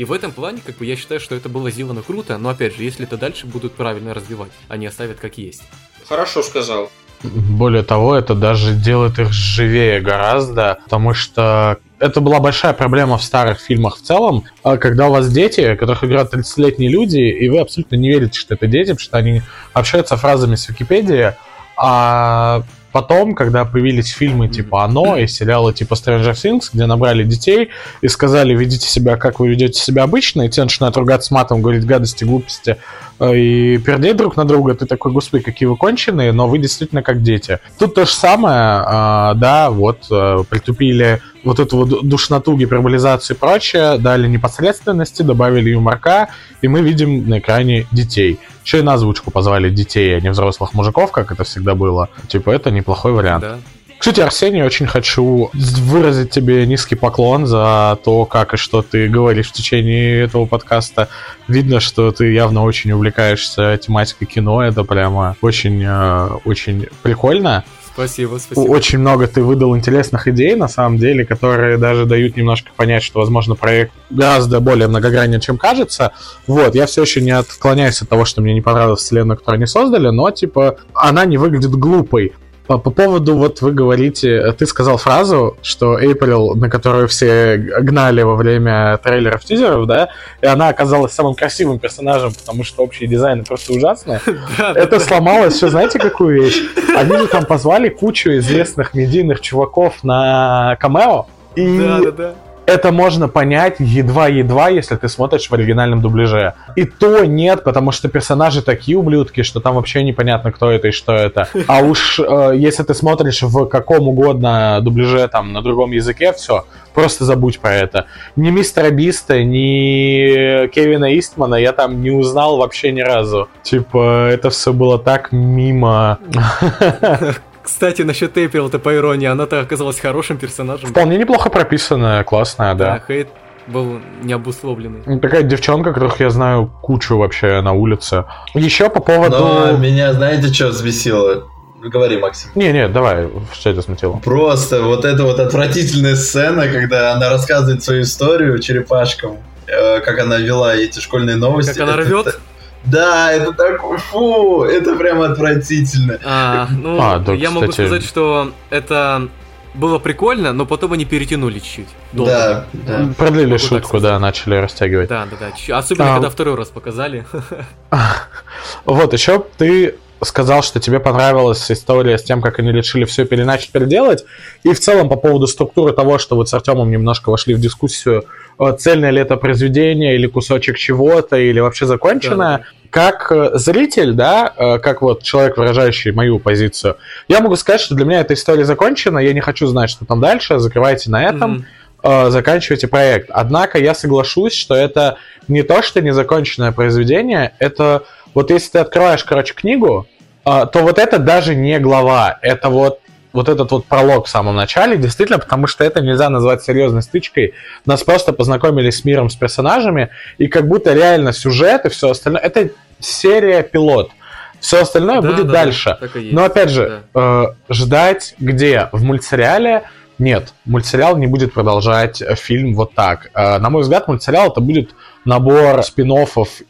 И в этом плане, как бы, я считаю, что это было сделано круто, но опять же, если это дальше будут правильно развивать, они оставят как есть. Хорошо сказал. Более того, это даже делает их живее гораздо, потому что это была большая проблема в старых фильмах в целом, а когда у вас дети, которых играют 30-летние люди, и вы абсолютно не верите, что это дети, потому что они общаются фразами с Википедии, а потом, когда появились фильмы типа «Оно» и сериалы типа Stranger Things, где набрали детей и сказали, ведите себя, как вы ведете себя обычно, и те начинают ругаться матом, говорить гадости, глупости, э, и пердеть друг на друга, ты такой, господи, какие вы конченые, но вы действительно как дети. Тут то же самое, а, да, вот, э, притупили вот эту вот душноту, гиперболизацию и прочее, дали непосредственности, добавили юморка, и мы видим на экране детей. Еще и на озвучку позвали детей, а не взрослых мужиков, как это всегда было. Типа, это неплохой вариант. Да. Кстати, Арсений, очень хочу выразить тебе низкий поклон за то, как и что ты говоришь в течение этого подкаста. Видно, что ты явно очень увлекаешься тематикой кино. Это прямо очень, э, прикольно. Спасибо, спасибо. Очень много ты выдал интересных идей, на самом деле, которые даже дают немножко понять, что, возможно, проект гораздо более многогранен, чем кажется. Вот, я все еще не отклоняюсь от того, что мне не понравилась вселенная, которую они создали, но, типа, она не выглядит глупой. По, по поводу, вот вы говорите, ты сказал фразу, что Эйприл, на которую все гнали во время трейлеров, тизеров, да, и она оказалась самым красивым персонажем, потому что общие дизайны просто ужасные. (laughs) Да, Это сломалось все, знаете, какую вещь? (laughs) Они же там позвали кучу известных медийных чуваков на камео, и Да, да, да. Это можно понять едва-едва, если ты смотришь в оригинальном дубляже. И то нет, потому что персонажи такие ублюдки, что там вообще непонятно, кто это и что это. А уж э, если ты смотришь в каком угодно дубляже, там, на другом языке, все, просто забудь про это. Ни мистера Биста, ни Кевина Истмана я там не узнал вообще ни разу. Типа, это все было так мимо. (laughs) Кстати, насчет Эйприл, это по иронии, она-то оказалась хорошим персонажем. Вполне неплохо прописанная, классная, Да, да. хейт был необусловленный. Ну, Такая девчонка, которых я знаю кучу вообще на улице. Еще по Но поводу... меня, знаете, что взбесило? Говори, Максим. Не-не, давай, что это смутило? Просто вот эта вот отвратительная сцена, когда она рассказывает свою историю черепашкам, э, как она вела эти школьные новости. Как она Это рвет? Да, это так, фу, это прям отвратительно. А, ну, А, да, я могу кстати. сказать, что это было прикольно, но потом они перетянули чуть-чуть. Долго. Да, да. Продлили Могу шутку, да, начали растягивать. Да, да, да. чуть- Особенно, А. когда второй раз показали. (laughs) Вот, еще ты сказал, что тебе понравилась история с тем, как они решили все переначать, переделать. И в целом по поводу структуры того, что вот с Артемом немножко вошли в дискуссию, цельное ли это произведение, или кусочек чего-то, или вообще законченное. Как э, зритель, да, э, как вот человек, выражающий мою позицию, я могу сказать, что для меня эта история закончена, я не хочу знать, что там дальше, закрывайте на этом. Мгм. э, заканчивайте проект. Однако я соглашусь, что это не то, что незаконченное произведение, это вот если ты открываешь, короче, книгу, э, то вот это даже не глава, это вот вот этот вот пролог в самом начале, действительно, потому что это нельзя назвать серьезной стычкой. Нас просто познакомились с миром, с персонажами, и как будто реально сюжет и все остальное. Это серия пилот. Все остальное Да, будет да, дальше. да, есть. Но опять же, э, ждать где? В мультсериале? Нет, мультсериал не будет продолжать фильм вот так. Э, на мой взгляд, мультсериал это будет набор спин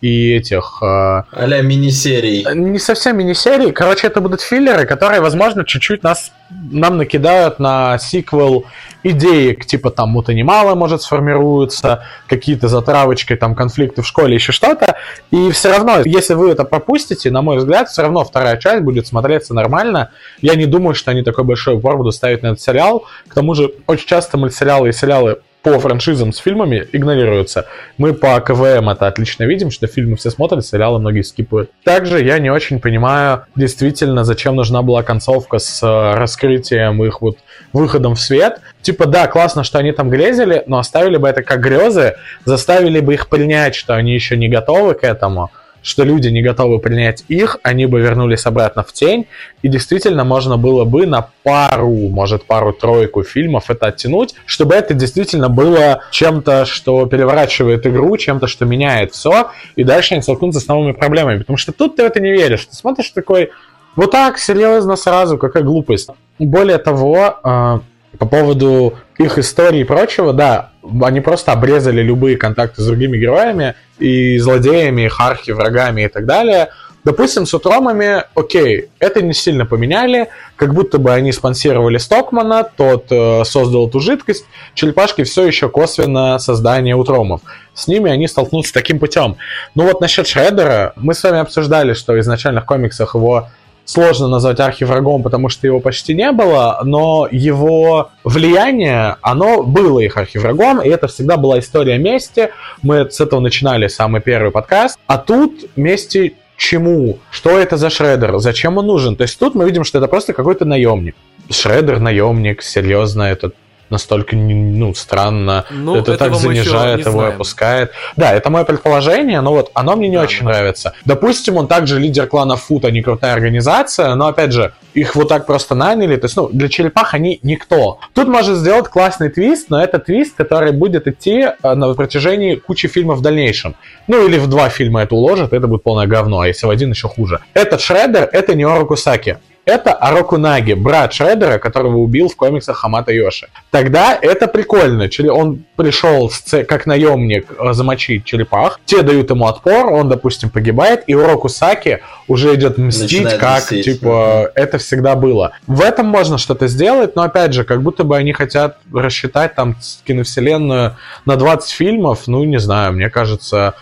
и этих... э, А-ля мини-серий. не совсем мини-серии. Короче, это будут филлеры, которые, возможно, чуть-чуть нас, нам накидают на сиквел идеи, типа там мута немало, может, сформируются, какие-то затравочки, там, конфликты в школе, еще что-то. И все равно, если вы это пропустите, на мой взгляд, все равно вторая часть будет смотреться нормально. Я не думаю, что они такой большой упор будут ставить на этот сериал. К тому же, очень часто мультсериалы и сериалы по франшизам с фильмами игнорируются. Мы по КВМ это отлично видим, что фильмы все смотрят, сериалы многие скипают. Также я не очень понимаю, действительно, зачем нужна была концовка с э, раскрытием их вот выходом в свет. Типа, да, классно, что они там грезили, но оставили бы это как грезы, заставили бы их принять, что они еще не готовы к этому, что люди не готовы принять их, они бы вернулись обратно в тень, и действительно можно было бы на пару, может, пару-тройку фильмов это оттянуть, чтобы это действительно было чем-то, что переворачивает игру, чем-то, что меняет все, и дальше они столкнутся с новыми проблемами. Потому что тут ты в это не веришь. Ты смотришь такой, вот так, серьезно, сразу, какая глупость. Более того, э, по поводу их истории и прочего, да, они просто обрезали любые контакты с другими героями и злодеями, их архи, врагами и так далее. Допустим, с утромами, окей, это не сильно поменяли, как будто бы они спонсировали Стокмана, тот э, создал эту жидкость, черепашки все еще косвенно создание утромов. С ними они столкнутся таким путем. Ну вот насчет Шреддера, мы с вами обсуждали, что в изначальных комиксах его сложно назвать архиврагом, потому что его почти не было, но его влияние, оно было их архиврагом, и это всегда была история мести. Мы с этого начинали самый первый подкаст. А тут мести чему? Что это за Шредер? Зачем он нужен? То есть тут мы видим, что это просто какой-то наемник. Шредер наемник, серьезно, это настолько ну, странно. Ну, это так занижает его, знаем. опускает. Да, это мое предположение, но вот оно мне не да, очень да. нравится. Допустим, он также лидер клана Фут, а не крутая организация, но опять же, их вот так просто наняли. То есть, ну, для черепах они никто. Тут может сделать классный твист, но это твист, который будет идти э, на протяжении кучи фильмов в дальнейшем. Ну, или в два фильма это уложат, это будет полное говно, а если в один еще хуже. Этот Шреддер, это не Орокусаки это Арокунаги, брат Шреддера, которого убил в комиксах Хамата Йоши. Тогда это прикольно. Он пришел как наемник э, замочить черепах, те дают ему отпор, он, допустим, погибает, и Уроку Саки уже идет мстить, Начинает как, мстить. типа, это всегда было. В этом можно что-то сделать, но, опять же, как будто бы они хотят рассчитать там киновселенную на 20 фильмов, ну, не знаю, мне кажется,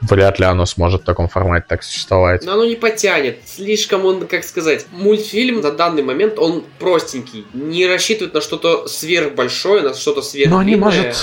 вряд ли оно сможет в таком формате так существовать. Но оно не потянет. Слишком он, как сказать, мультфильм на данный момент, он простенький. Не рассчитывает на что-то сверхбольшое, на что-то сверх. Но они, может,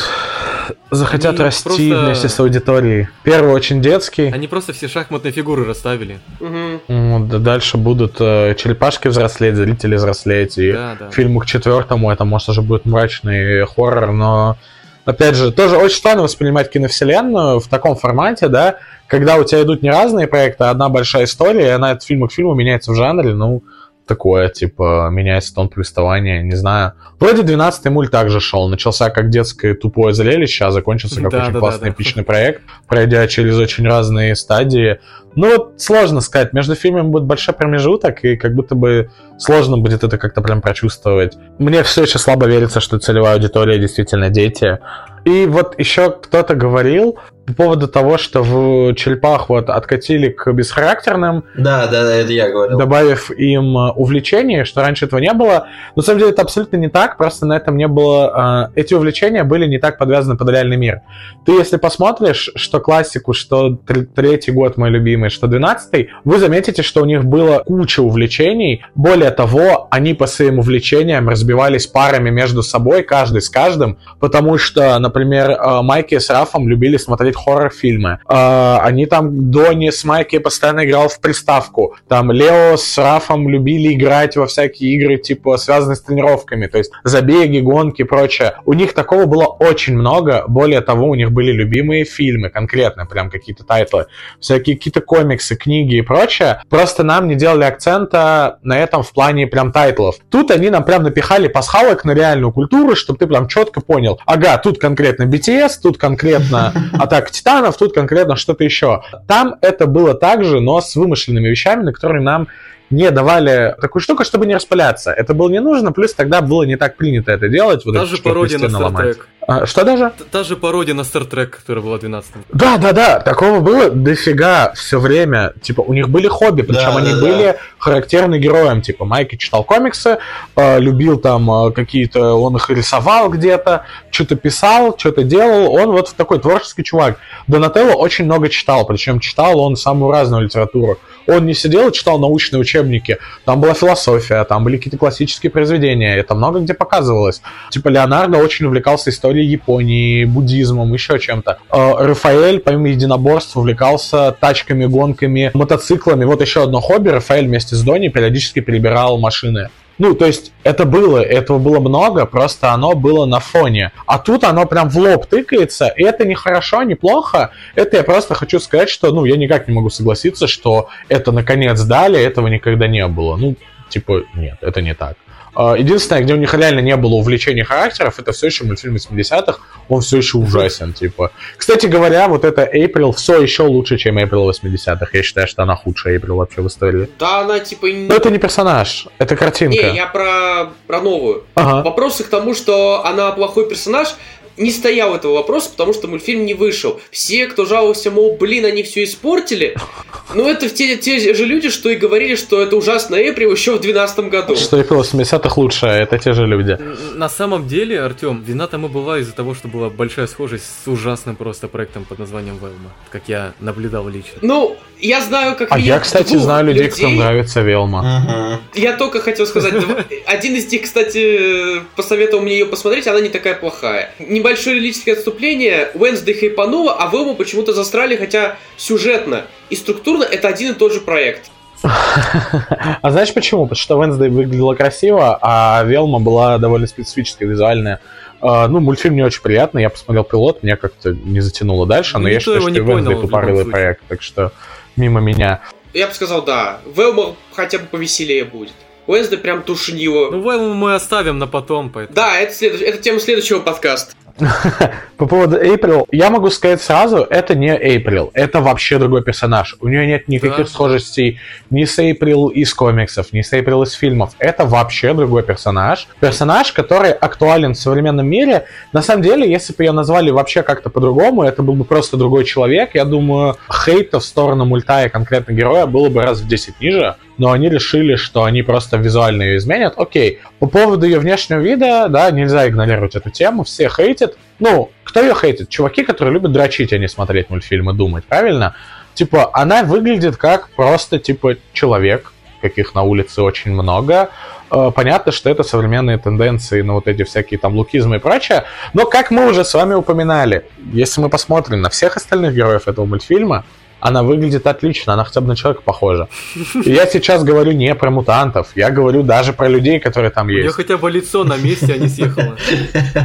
захотят они расти просто... вместе с аудиторией. Первый очень детский. Они просто все шахматные фигуры расставили. Угу. Да, дальше будут э, черепашки взрослеть, зрители взрослеть. И да, да. фильму к четвертому это, может, уже будет мрачный хоррор, но опять же, тоже очень странно воспринимать киновселенную в таком формате, да, когда у тебя идут не разные проекты, а одна большая история, и она от фильма к фильму меняется в жанре, ну, такое, типа, меняется тон повествования, не знаю. Вроде 12-й мульт также шел, начался как детское тупое зрелище, а закончился как да, очень да, классный да, эпичный проект, пройдя через очень разные стадии. Ну вот сложно сказать, между фильмами будет большой промежуток, и как будто бы сложно будет это как-то прям прочувствовать. Мне все еще слабо верится, что целевая аудитория действительно дети. И вот еще кто-то говорил, по поводу того, что в черепах вот откатили к бесхарактерным. Да, да, да, это я говорил. Добавив им э, увлечение, что раньше этого не было. Но на самом деле это абсолютно не так, просто на этом не было... Э, эти увлечения были не так подвязаны под реальный мир. Ты если посмотришь, что классику, что третий год мой любимый, что двенадцатый, вы заметите, что у них было куча увлечений. Более того, они по своим увлечениям разбивались парами между собой, каждый с каждым, потому что, например, э, Майки с Рафом любили смотреть хоррор-фильмы. Э, они там, Дони с Майки постоянно играл в приставку. Там Лео с Рафом любили играть во всякие игры, типа, связанные с тренировками, то есть забеги, гонки и прочее. У них такого было очень много. Более того, у них были любимые фильмы, конкретно, прям какие-то тайтлы, всякие какие-то комиксы, книги и прочее. Просто нам не делали акцента на этом в плане прям тайтлов. Тут они нам прям напихали пасхалок на реальную культуру, чтобы ты прям четко понял. Ага, тут конкретно BTS, тут конкретно (laughs) атака Титанов, тут конкретно что-то еще. Там это было также, но с вымышленными вещами, на которые нам не давали такую штуку, чтобы не распыляться. Это было не нужно, плюс тогда было не так принято это делать. Вот Даже пародия на Trek. А, что даже? Та же пародия на Star Trek, которая была в 12 Да, да, да, такого было дофига все время. Типа, у них были хобби, причем да, они да, были да. характерны героям. Типа, Майки читал комиксы, э, любил там э, какие-то, он их рисовал где-то, что-то писал, что-то делал. Он вот такой творческий чувак. Донателло очень много читал, причем читал он самую разную литературу. Он не сидел и читал научные учебники, там была философия, там были какие-то классические произведения, это много где показывалось. Типа, Леонардо очень увлекался историей историей Японии, буддизмом, еще чем-то. Э, Рафаэль, помимо единоборств, увлекался тачками, гонками, мотоциклами. Вот еще одно хобби. Рафаэль вместе с Доней периодически перебирал машины. Ну, то есть это было, этого было много, просто оно было на фоне. А тут оно прям в лоб тыкается, и это не хорошо, не плохо. Это я просто хочу сказать, что, ну, я никак не могу согласиться, что это наконец дали, этого никогда не было. Ну, типа, нет, это не так. А, единственное, где у них реально не было увлечения характеров, это все еще мультфильм 80-х, он все еще ужасен, типа. Кстати говоря, вот это April все еще лучше, чем April 80-х. Я считаю, что она худшая April вообще в истории. Да, она типа... Но это не персонаж, это картинка. Не, я про, про новую. Ага. Вопросы к тому, что она плохой персонаж, не стоял этого вопроса, потому что мультфильм не вышел. Все, кто жаловался, мол, блин, они все испортили, ну это те, те же люди, что и говорили, что это ужасно Эприл еще в 2012 году. Что Эприл 80-х лучше, а это те же люди. На самом деле, Артем, вина тому была из-за того, что была большая схожесть с ужасным просто проектом под названием Велма, как я наблюдал лично. Ну, я знаю, как А я, кстати, знаю людей, людей, кто нравится Велма. Угу. Я только хотел сказать, один из них, кстати, посоветовал мне ее посмотреть, она не такая плохая. Небольшое лирическое отступление, Уэнсдей хайпанула, а Велму почему-то застрали, хотя сюжетно и структурно это один и тот же проект. А знаешь почему? Потому что Wednesday выглядела красиво, а Велма была довольно специфическая, визуальная. Uh, ну, мультфильм не очень приятный, я посмотрел пилот, меня как-то не затянуло дальше, но я считаю, что Wednesday тупорылый проект, так что мимо меня. Я бы сказал, да. Велма хотя бы повеселее будет. Уэнсдей прям тушнило. Ну, Велму мы оставим на потом, поэтому... Да, это, следующ... это тема следующего подкаста. (laughs) По поводу Эйприл, я могу сказать сразу, это не Эйприл, это вообще другой персонаж. У нее нет никаких да. схожестей ни с Эйприл из комиксов, ни с Эйприл из фильмов. Это вообще другой персонаж. Персонаж, который актуален в современном мире. На самом деле, если бы ее назвали вообще как-то по-другому, это был бы просто другой человек. Я думаю, хейта в сторону мульта и конкретно героя было бы раз в 10 ниже но они решили, что они просто визуально ее изменят. Окей, по поводу ее внешнего вида, да, нельзя игнорировать эту тему, все хейтят. Ну, кто ее хейтит? Чуваки, которые любят дрочить, а не смотреть мультфильмы, думать, правильно? Типа, она выглядит как просто, типа, человек, каких на улице очень много. Э, понятно, что это современные тенденции на вот эти всякие там лукизмы и прочее. Но, как мы уже с вами упоминали, если мы посмотрим на всех остальных героев этого мультфильма, она выглядит отлично, она хотя бы на человека похожа. И я сейчас говорю не про мутантов, я говорю даже про людей, которые там есть. У нее хотя бы лицо на месте, а не съехало.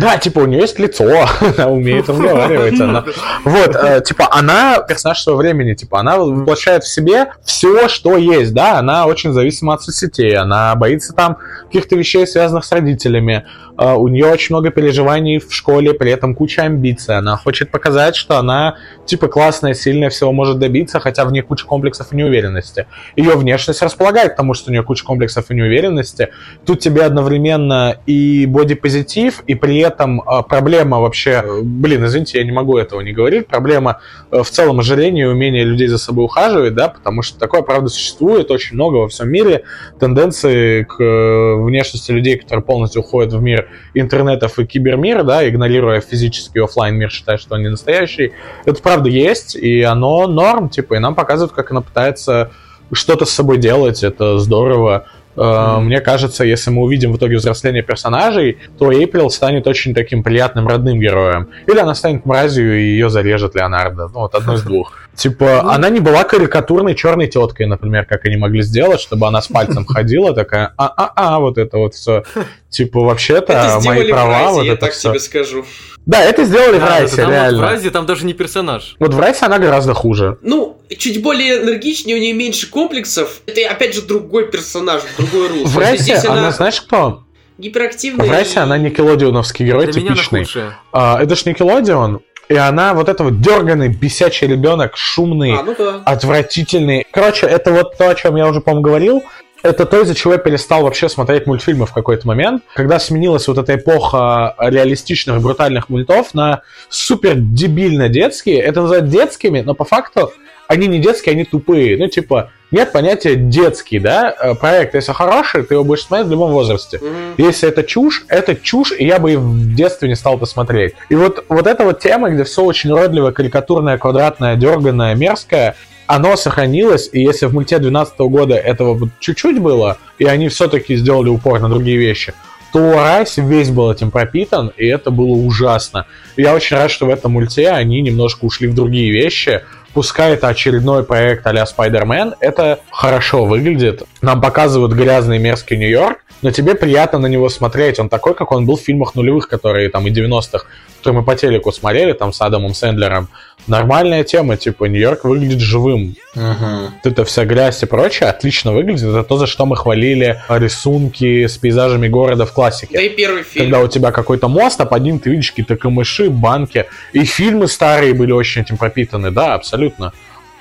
Да, типа у нее есть лицо, она умеет разговаривать. Она... Вот, э, типа она персонаж своего времени, типа она воплощает в себе все, что есть, да, она очень зависима от соцсетей, она боится там каких-то вещей, связанных с родителями, э, у нее очень много переживаний в школе, при этом куча амбиций, она хочет показать, что она типа классная, сильная, всего может добиться, хотя в ней куча комплексов и неуверенности. Ее внешность располагает к тому, что у нее куча комплексов и неуверенности. Тут тебе одновременно и бодипозитив, и при этом э, проблема вообще... Э, блин, извините, я не могу этого не говорить. Проблема э, в целом ожирения и умения людей за собой ухаживать, да, потому что такое, правда, существует очень много во всем мире. Тенденции к внешности людей, которые полностью уходят в мир интернетов и кибермира, да, игнорируя физический офлайн мир, считая, что они настоящий. Это правда есть, и оно норм, типа, и нам показывают, как она пытается что-то с собой делать, это здорово. Mm-hmm. Мне кажется, если мы увидим в итоге взросление персонажей, то Эйприл станет очень таким приятным родным героем. Или она станет мразью и ее зарежет Леонардо. Ну, вот одно из двух. Типа, ну... она не была карикатурной черной теткой, например, как они могли сделать, чтобы она с пальцем (laughs) ходила, такая, а-а-а, вот это вот все. (laughs) Типа, вообще-то, мои права, вот это так тебе скажу. Да, это сделали в Райсе, реально. в Райсе там даже не персонаж. Вот в Райсе она гораздо хуже. Ну, чуть более энергичнее, у нее меньше комплексов. Это, опять же, другой персонаж, другой русло. В Райсе она, знаешь кто? Гиперактивная. В Райсе она никелодионовский герой Для типичный. А, это ж Никелодион, и она вот это вот дерганный, бесячий ребенок, шумный, а, ну да. отвратительный. Короче, это вот то, о чем я уже, по-моему, говорил. Это то, из-за чего я перестал вообще смотреть мультфильмы в какой-то момент, когда сменилась вот эта эпоха реалистичных брутальных мультов на супер дебильно детские. Это называют детскими, но по факту они не детские, они тупые. Ну, типа, нет понятия детский, да, э, проект, если хороший, ты его будешь смотреть в любом возрасте. Mm-hmm. Если это чушь, это чушь, и я бы и в детстве не стал это смотреть. И вот, вот эта вот тема, где все очень уродливое, карикатурное, квадратное, дерганное, мерзкое, оно сохранилось, и если в мульте 2012 года этого чуть-чуть было, и они все-таки сделали упор на другие вещи, то Райс весь был этим пропитан, и это было ужасно. Я очень рад, что в этом мульте они немножко ушли в другие вещи, пускай это очередной проект а-ля Spider-Man, это хорошо выглядит. Нам показывают грязный мерзкий Нью-Йорк, но тебе приятно на него смотреть. Он такой, как он был в фильмах нулевых, которые там и 90-х, которые мы по телеку смотрели, там с Адамом Сэндлером. Нормальная тема, типа, Нью-Йорк выглядит живым. Угу. Эта вся грязь и прочее отлично выглядит. Это то, за что мы хвалили рисунки с пейзажами города в классике. Да и первый фильм. Когда у тебя какой-то мост, а под ним ты видишь какие-то камыши, банки. И фильмы старые были очень этим пропитаны, да, абсолютно.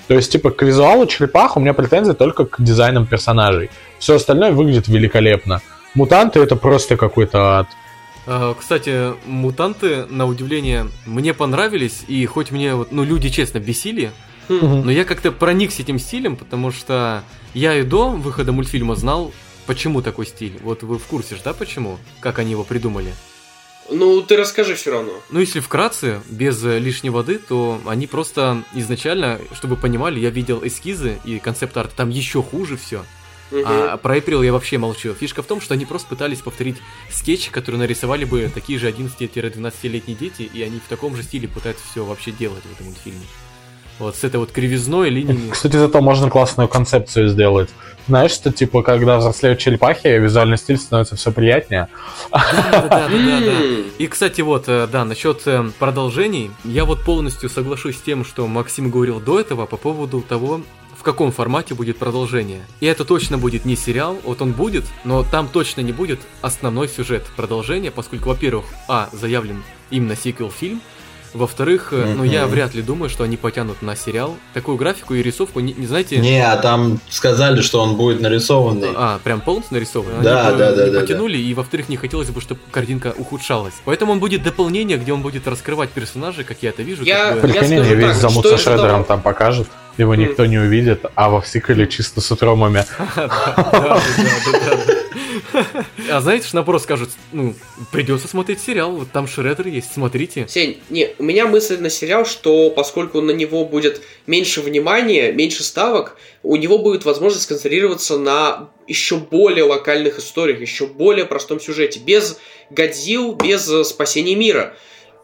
То есть, типа, к визуалу черепах у меня претензии только к дизайнам персонажей. Все остальное выглядит великолепно. Мутанты это просто какой-то ад. А, Кстати, мутанты, на удивление, мне понравились, и хоть мне, вот, ну, люди, честно, бесили, но я как-то проникся этим стилем, потому что я и до выхода мультфильма знал, почему такой стиль. Вот вы в курсе ж, да, почему? Как они его придумали? Ну, ты расскажи все равно. Ну, если вкратце, без э, лишней воды, то они просто изначально, чтобы понимали, я видел эскизы и концепт-арт, там еще хуже все. А про Эприл я вообще молчу. Фишка в том, что они просто пытались повторить скетчи, которые нарисовали бы такие же 11-12-летние дети, и они в таком же стиле пытаются все вообще делать в этом мультфильме. Вот с этой вот кривизной линиями. Кстати, зато можно классную концепцию сделать. Знаешь, что типа, когда взрослеют черепахи, визуальный стиль становится все приятнее. Да-да-да-да-да. М. И, кстати, вот, э, да, насчет э, продолжений, я вот полностью соглашусь с тем, что Максим говорил до этого по поводу того, каком формате будет продолжение. И это точно будет не сериал, вот он будет, но там точно не будет основной сюжет продолжения, поскольку, во-первых, а, заявлен именно сиквел-фильм, во-вторых, э, ну я вряд ли думаю, что они потянут на сериал такую графику и рисовку, не, не знаете... Не, а там сказали, что он будет нарисованный. А, прям полностью нарисован? Да, Они бы да, да, не да, потянули, и во-вторых, не хотелось бы, чтобы картинка ухудшалась. Поэтому он будет дополнение, где он будет раскрывать персонажей, как я это вижу. Я- как бы- я Прикинь, скажу они весь так, замут со Шредером там покажут. Его никто не увидит, а во всиколе чисто с утромами. (laughs) А знаете, что наоборот скажут, ну, придется смотреть сериал, вот там Шредер есть, смотрите. Сень, не, у меня мысль на сериал, что поскольку на него будет меньше внимания, меньше ставок, у него будет возможность сконцентрироваться на еще более локальных историях, еще более простом сюжете, без Годзилл, без э, спасения мира.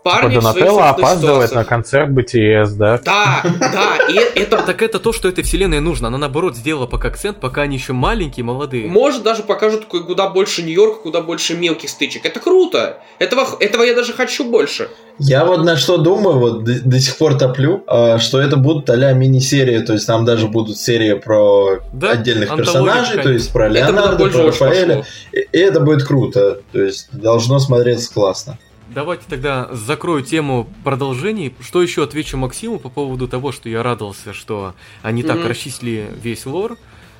Типа Парни своих Донателло опаздывает на концерт BTS, да? Да, да, и (laughs) это Так это то, что этой вселенной нужно. Она наоборот сделала пока акцент, пока они еще маленькие, молодые. Может, даже покажут ку- куда больше Нью-Йорка, куда больше мелких стычек. Это круто. Этого, этого я даже хочу больше. Я вот на что думаю, вот до, до сих пор топлю, а, что это будут а серии, то есть там даже будут серии про Да, отдельных персонажей, то есть про Леонардо, про Рафаэля. И, и это будет круто, то есть должно смотреться классно. Давайте тогда закрою тему продолжений. Что еще отвечу Максиму по поводу того, что я радовался, что они так Мгм. расчислили весь лор.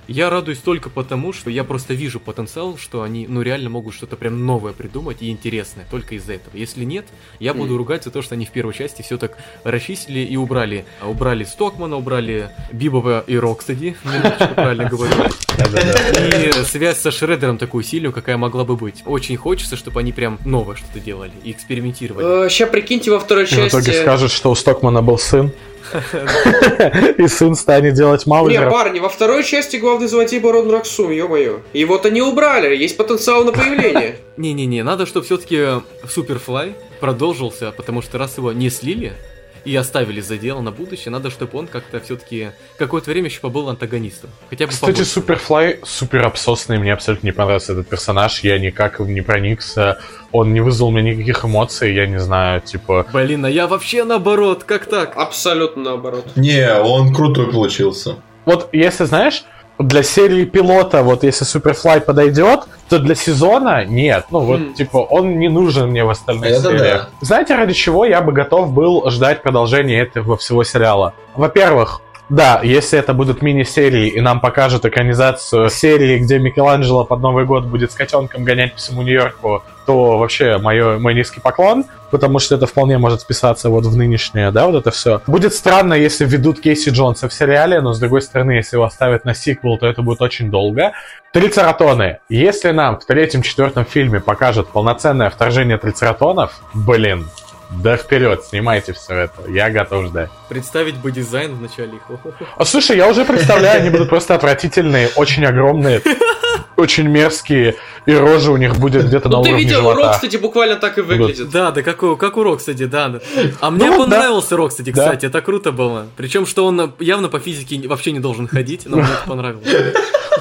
Я радуюсь только потому, что я просто вижу потенциал, что они, ну, реально могут что-то прям новое придумать и интересное, только из-за этого. Если нет, я буду Мгм. ругать за то, что они в первой части все так расчислили и убрали. А Убрали Стокмана, убрали Бибова и Рокстеди, (laughs) правильно говорю. И связь со Шредером такую сильную, какая могла бы быть. Очень хочется, чтобы они прям новое что-то делали и экспериментировали. Сейчас прикиньте во второй И в итоге части... скажут, что у Стокмана был сын. И сын станет делать Не, Маузера. парни, во второй части главный злодей Барон Раксум, ё-моё. Его-то не убрали, есть потенциал на появление. (laughs) Не-не-не, надо, чтобы все-таки Суперфлай продолжился, потому что раз его не слили и оставили за дело на будущее, надо, чтобы он как-то все-таки какое-то время еще побыл антагонистом. Хотя бы Кстати, побольше. Суперфлай супер обсосный, мне абсолютно не понравился этот персонаж, я никак не проникся, он не вызвал мне никаких эмоций, я не знаю, типа... Блин, а я вообще наоборот, как так? Абсолютно наоборот. Не, он крутой получился. Вот если, знаешь, для серии пилота, вот если Суперфлай подойдет, то для сезона нет. Ну вот, Мгм. типа, он не нужен мне в остальных Это сериях. Знаете, ради чего я бы готов был ждать продолжения этого всего сериала? Во-первых, да, если это будут мини-серии, и нам покажут экранизацию серии, где Микеланджело под Новый год будет с котенком гонять по всему Нью-Йорку, то вообще моё- мой низкий поклон, потому что это вполне может вписаться вот в нынешнее, да, вот это все. Будет странно, если введут Кейси Джонса в сериале, но с другой стороны, если его оставят на сиквел, то это будет очень долго. Трицератоны. Если нам в третьем-четвертом фильме покажут полноценное вторжение трицератонов, блин, Да вперед, снимайте все это. Я готов ждать. Представить бы дизайн в начале их. А слушай, я уже представляю, они будут просто отвратительные, очень огромные, очень мерзкие, и рожа у них будет где-то на Ну ты уровне видел. Рок, кстати, буквально так и выглядит. Да, да, как, у- как урок, кстати, да. А мне Ну, понравился Рок, кстати, Да. кстати, это круто было. Причем, что он явно по физике вообще не должен ходить, но мне это понравилось.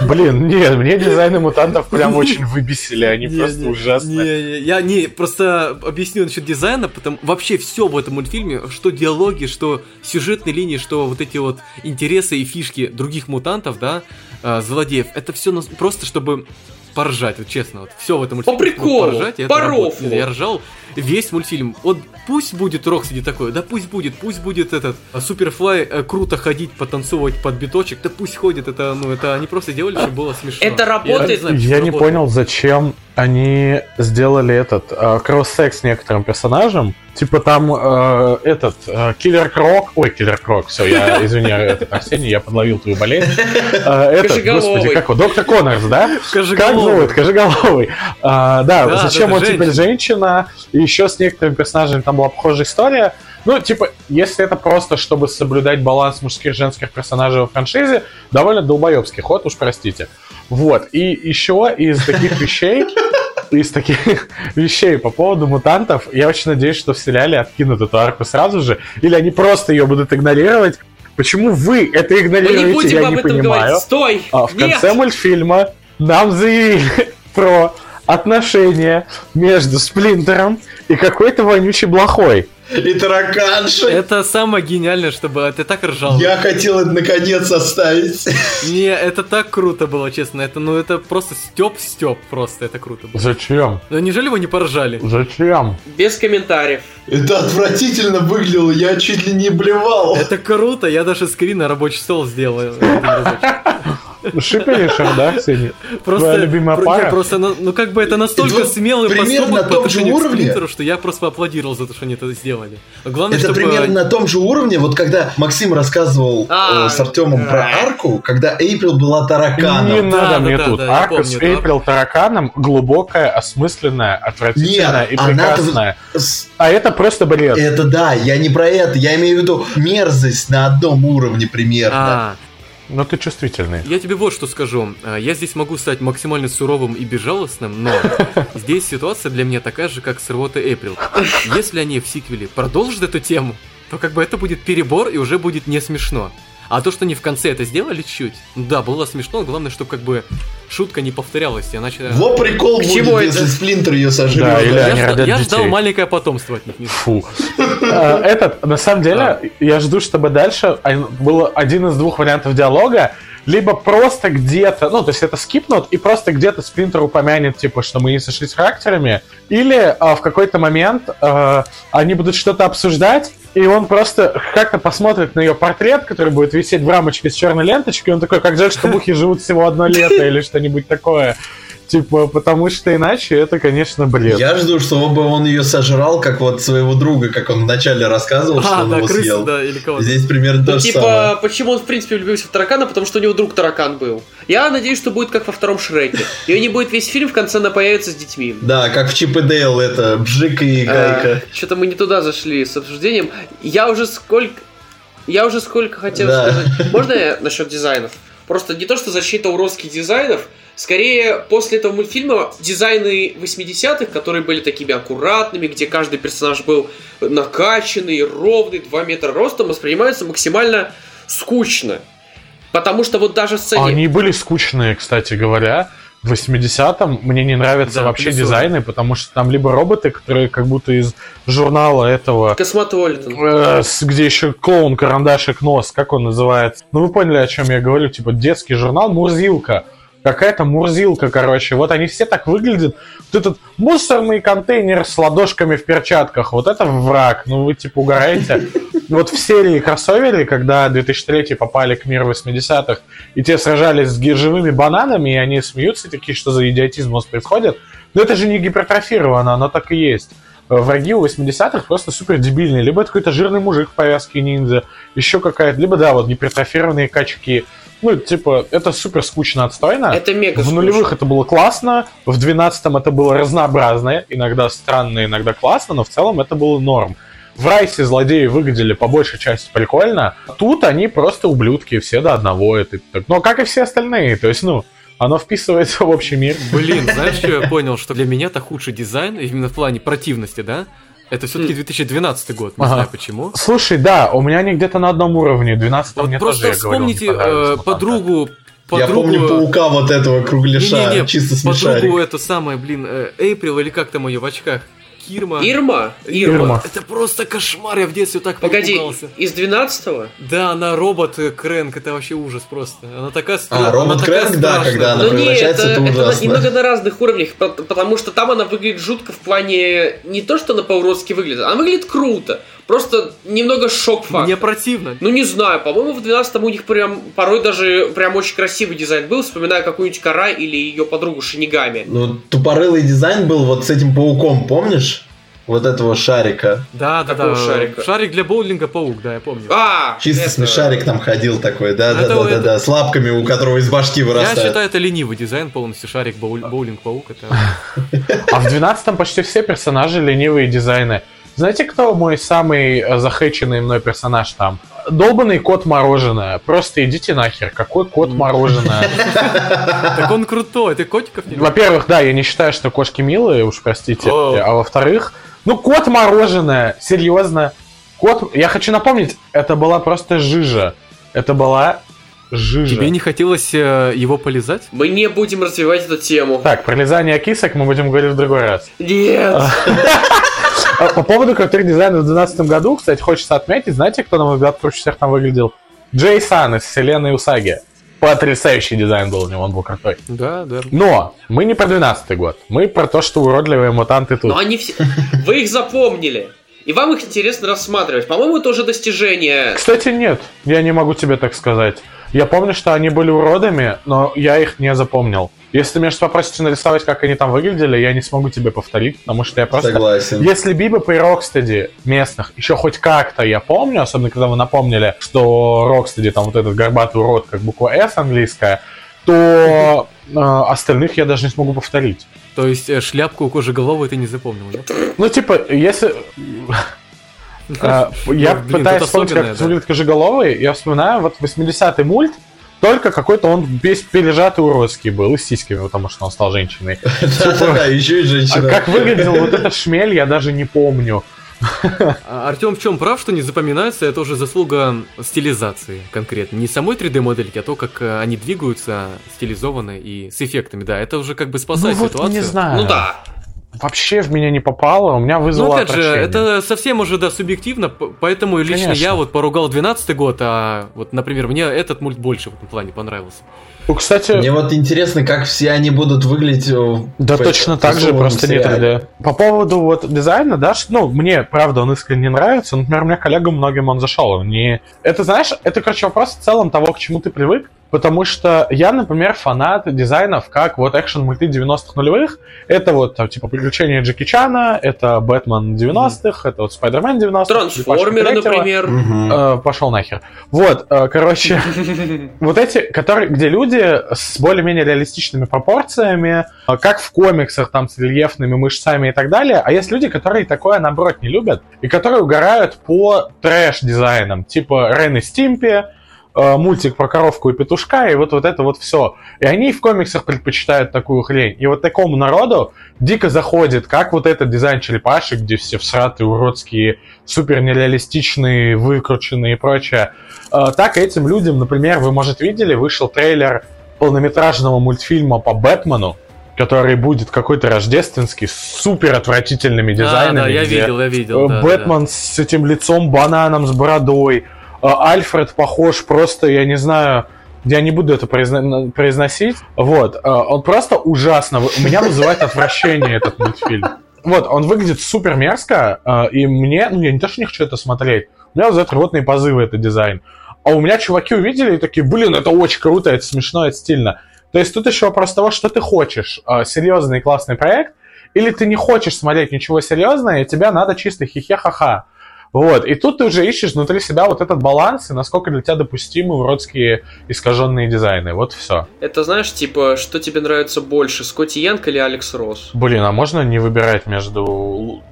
Блин, нет, мне дизайны мутантов прям очень выбесили, они Не, просто не, ужасные. Не, не, я не, просто объясню насчет дизайна, потому вообще все в этом мультфильме, что диалоги, что сюжетные линии, что вот эти вот интересы и фишки других мутантов, да, а, злодеев, это все просто чтобы поржать, вот честно, вот все в этом мультфильме. По приколу, поржать, по работает. рофлу. Я ржал весь мультфильм. Вот пусть будет Роксиди такой, да пусть будет, пусть будет этот а, Суперфлай э, круто ходить, потанцовывать под биточек, да пусть ходит, это, ну, это они просто делали, чтобы было смешно. Это Я работает. знаю, Я не работает. понял, зачем они сделали этот э, кросс-секс с некоторым персонажем. Типа там э, этот э, Киллер Крок. Ой, Киллер Крок, все, я (laughs) извини, этот, Арсений, я подловил твою болезнь. Э, Этот, господи, как его? Доктор Коннорс, да? Как Кожеголовый. зовут? Кожеголовый. А, да, Да, зачем он да, теперь женщина? И еще с некоторыми персонажами там была похожая история. Ну, типа, если это просто, чтобы соблюдать баланс мужских и женских персонажей во франшизе, довольно долбоебский ход, уж простите. Вот. И еще из таких вещей, из таких (laughs) вещей по поводу мутантов, я очень надеюсь, что в сериале откинут эту арку сразу же, или они просто ее будут игнорировать. Почему вы это Мы не игнорируете, будем я об не этом понимаю. говорить. Стой! А в Нет! конце мультфильма нам заявили (laughs) про отношения между Сплинтером и какой-то вонючей блохой. И тараканши. Это самое гениальное, чтобы ты так ржал. Я хотел это наконец оставить. Не, это так круто было, честно. Это, ну, это просто степ степ просто, это круто было. Зачем? Ну, неужели вы не поржали? Зачем? Без комментариев. Это отвратительно выглядело, я чуть ли не блевал. Это круто, я даже скрин на рабочий стол сделал. (laughs) разочек. Шиперишер, да, Ксения? Просто, Твоя любимая про- пара? просто, ну, ну, как бы это настолько вот смелый примерно поступок на по том же отношению к уровне. Сплинтеру, что я просто поаплодировал за то, что они это сделали. Но главное, Это чтобы... примерно на том же уровне, вот когда Максим рассказывал А, э, с Артемом про а. арку, когда Эйприл была Не тараканом. Да, надо да, мне да, тут. да, я Арка с помню, да. Эйприл тараканом глубокая, осмысленная, отвратительная Нет, и прекрасная. С- А это просто бред. Это да, я не про это, я имею в виду мерзость на одном уровне примерно. А, Но ты чувствительный. Я тебе вот что скажу. А, Я здесь могу стать максимально суровым и безжалостным, но (laughs) здесь ситуация для меня такая же, как с рвотой Эприл. Если они в сиквеле продолжат эту тему, то как бы это будет перебор и уже будет не смешно. А то, что они в конце это сделали чуть, да, было смешно, главное, чтобы как бы шутка не повторялась, иначе... Во прикол К будет, чему это? если Сплинтер ее сожрет. Да, или я, родят я ждал маленькое потомство от них. не Фу. А, (laughs) Этот, на самом деле, я жду, чтобы дальше а, был один из двух вариантов диалога, либо просто где-то, ну, то есть это скипнут, и просто где-то Сплинтер упомянет, типа, что мы не сошлись характерами, или а, в какой-то момент а, они будут что-то обсуждать, и он просто как-то посмотрит на ее портрет, который будет висеть в рамочке с черной ленточкой, и он такой, как жаль, что мухи живут всего одно лето, или что-нибудь такое. Типа, потому что иначе это, конечно, бред. Я жду, чтобы он ее сожрал, как вот своего друга, как он вначале рассказывал, что А, он да, его крысы, съел. да, или кого-то. Здесь примерно то Ну, же типа, самое. почему он, в принципе, влюбился в таракана? Потому что у него друг таракан был. Я надеюсь, что будет как во втором Шреке. И не будет весь фильм, в конце она появится с детьми. Да, как в Чип и Дейл, это Бжик и Гайка. Что-то мы не туда зашли с обсуждением. Я уже сколько... Я уже сколько хотел Да. сказать. Можно я насчет дизайнов? Просто не то, что защита уродских дизайнов, скорее после этого мультфильма дизайны 80-х, которые были такими аккуратными, где каждый персонаж был накачанный, ровный, 2 метра ростом, воспринимаются максимально скучно. Потому что вот даже в сцене... Они были скучные, кстати говоря. В 80-м мне не нравятся Да, вообще плюсую. дизайны, потому что там либо роботы, которые как будто из журнала этого, э, с- где еще клоун, карандашик, нос, как он называется. Ну вы поняли, о чем я говорю, типа детский журнал Мурзилка. Какая-то Мурзилка, короче. Вот они все так выглядят. Вот этот мусорный контейнер с ладошками в перчатках. Вот это враг. Ну вы типа угораете. Вот в серии кроссовере, когда 2003 попали к миру 80-х, и те сражались с ги- живыми бананами, и они смеются такие, что за идиотизм у нас происходит. Но это же не гипертрофировано, оно так и есть. Враги у 80-х просто супер дебильные. Либо это какой-то жирный мужик в повязке ниндзя, еще какая-то, либо, да, вот гипертрофированные качки. Ну, типа, это супер скучно отстойно. Это мега В скучно. нулевых это было классно, в двенадцатом это было разнообразно, иногда странно, иногда классно, но в целом это было норм. В Райсе злодеи выглядели по большей части прикольно. Тут они просто ублюдки, все до одного. Это, так. Но как и все остальные. То есть, ну, оно вписывается в общий мир. Блин, знаешь, что я понял? Что для меня это худший дизайн, именно в плане противности, да? Это все-таки 2012 год, не Ага. знаю почему. Слушай, да, у меня они где-то на одном уровне. В 12 Вот мне просто тоже, я говорил, не вспомните понравились э, мутанты. подругу... Я подругу- помню паука вот этого кругляша, Не-не-не, чисто подругу смешарик. эту самое, блин, э, Эйприл или как там ее в очках? Кирма. Ирма? Ирма. Ирма. Это просто кошмар, я в детстве так Погоди, перепугался. из 12-го? Да, она робот э, Крэнк, это вообще ужас просто. Она такая А, стра- робот Крэнк, да, страшная. когда она Ну не, превращается, это, это это ужасно. немного на разных уровнях, по- потому что там она выглядит жутко в плане не то, что она по-уродски выглядит, она выглядит круто. Просто немного шок-фактор. Мне противно. Ну не знаю, по-моему, в 12-м у них прям порой даже прям очень красивый дизайн был, вспоминая какую-нибудь Карай или ее подругу Шинигами. Ну, тупорылый дизайн был вот с этим пауком, помнишь? Вот этого шарика. Да, да, да. шарика? Шарик для боулинга паук, да, я помню. А, Чисто это- смешарик там ходил такой, да, да, да, да, да, с лапками, у которого из башки Я вырастает. считаю, это ленивый дизайн полностью. Шарик, боуль- боулинг-паук. Это... А в 12-м почти все персонажи ленивые дизайны. Знаете, кто мой самый э, захейченный мной персонаж там? Долбанный кот мороженое. Просто идите нахер. Какой кот мороженое? (laughs) Так он крутой, ты котиков не? Во-первых, да, я не считаю, что кошки милые, уж простите. А во-вторых, ну кот мороженое, серьезно. Кот, я хочу напомнить, это была просто жижа. Это была жижа. Тебе не хотелось э, его полизать? Мы не будем развивать эту тему. Так, про лизание кисок мы будем говорить в другой раз. Нет. (laughs) А По поводу крутых дизайнов в 2012 году, кстати, хочется отметить, знаете, кто, на мой взгляд, круче всех там выглядел? Джей Сан из вселенной Усаги. Потрясающий дизайн был у него, он был крутой. Да, да. Но мы не про 12 год, мы про то, что уродливые мутанты тут. Но они все... Вы их запомнили. И вам их интересно рассматривать. По-моему, это уже достижение. Кстати, нет, я не могу тебе так сказать. Я помню, что они были уродами, но я их не запомнил. Если меня сейчас попросите нарисовать, как они там выглядели, я не смогу тебе повторить, потому что я просто... Согласен. Если Бибоп и Рокстеди местных еще хоть как-то я помню, особенно когда вы напомнили, что Рокстеди там вот этот горбатый урод, как буква S английская, то э, остальных я даже не смогу повторить. То есть э, шляпку кожеголовую ты не запомнил, да? Ну, типа, если... э, Я Ну, пытаюсь вспомнить, как выглядит кожеголовый, я вспоминаю вот 80-й мульт, только какой-то он весь пережатый уродский был, и с сиськами, потому что он стал женщиной. (laughs) Да-да-да, еще и А женщина. как выглядел вот этот (laughs) шмель, я даже не помню. А Артем в чем прав, что не запоминается, это уже заслуга стилизации конкретно. Не самой 3D-модельки, а то, как э, они двигаются стилизованно и с эффектами, да. Это уже как бы Ну спасает вот, ситуацию. не знаю. Ну да. Вообще в меня не попало, у меня Ну, вызвало опять же, это совсем уже, да, субъективно, поэтому лично Конечно. я вот поругал 12 год, а вот, например, мне этот мульт больше в этом плане понравился. Ну, кстати, Мне вот интересно, как все они будут выглядеть э, в да в точно этом так же, просто не сериале. 3D. По поводу вот дизайна, да, ну, мне, правда, он искренне нравится, например, у меня коллегам многим он зашел. Не... Это, знаешь, это, короче, вопрос в целом того, к чему ты привык, потому что я, например, фанат дизайнов, как вот экшен-мульты 90-х нулевых, это вот, там, типа, приключения Джеки Чана, это Бэтмен 90-х, это вот Спайдермен 90-х. Трансформеры, например. Мгм. Э, пошел нахер. Вот, э, короче, (laughs) вот эти, которые, где люди с более-менее реалистичными пропорциями, э, как в комиксах, там, с рельефными мышцами и так далее, а есть люди, которые такое, наоборот, не любят, и которые угорают по трэш-дизайнам, типа Рен и Стимпи, э, мультик про коровку и петушка, и вот, вот это вот все. И они в комиксах предпочитают такую хрень. И вот такому народу дико заходит, как вот этот дизайн черепашек, где все всратые, уродские, супер нереалистичные, выкрученные и прочее. Э, Так этим людям, например, вы, может, видели, вышел трейлер полнометражного мультфильма по Бэтмену, который будет какой-то рождественский, с супер отвратительными дизайнами. да, да, я видел, я видел. э, да, да, Бэтмен с этим лицом бананом, с бородой. Э, Альфред похож просто, я не знаю, я не буду это произно- произносить. Вот, э, он просто ужасно. У меня вызывает отвращение этот мультфильм. Вот, он выглядит супер мерзко, э, и мне, ну, я не то, что не хочу это смотреть, у меня вызывает рвотные позывы этот дизайн. А у меня чуваки увидели и такие, блин, это очень круто, это смешно, это стильно. То есть тут еще вопрос того, что ты хочешь. Серьезный классный проект, или ты не хочешь смотреть ничего серьезного, и тебе надо чисто хихе-ха-ха. Вот, и тут ты уже ищешь внутри себя вот этот баланс, и насколько для тебя допустимы уродские искаженные дизайны. Вот все. Это знаешь, типа, что тебе нравится больше, Скотти Янг или Алекс Росс? Блин, а можно не выбирать между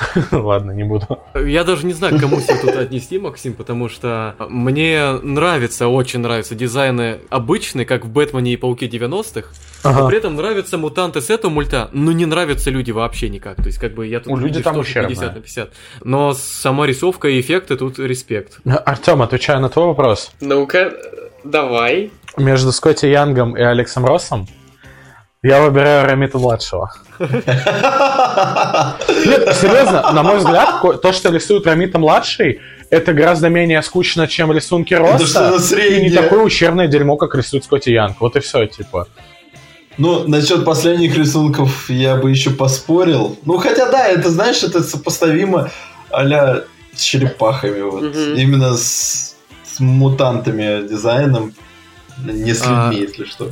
(laughs) Ладно, не буду. Я даже не знаю, к кому себя тут отнести, Максим, потому что мне нравится, очень нравятся дизайны обычные, как в Бэтмене и Пауке 90-х, ага. но при этом нравятся мутанты с этого мульта, но не нравятся люди вообще никак. То есть, как бы я тут... У люди там 50 на 50. Но сама рисовка и эффекты тут респект. Артем, отвечаю на твой вопрос. Ну-ка, давай. Между Скотти Янгом и Алексом Россом я выбираю Рамита младшего. (laughs) Нет, серьезно, на мой взгляд, то, что рисует Рамита младший, это гораздо менее скучно, чем рисунки Роста. И не такое ущербное дерьмо, как рисует Скотти Янг. Вот и все, типа. Ну, насчет последних рисунков я бы еще поспорил. Ну, хотя да, это, знаешь, это сопоставимо а с черепахами. Вот. Угу. Именно с, с мутантами дизайном. Не с людьми, а... если что.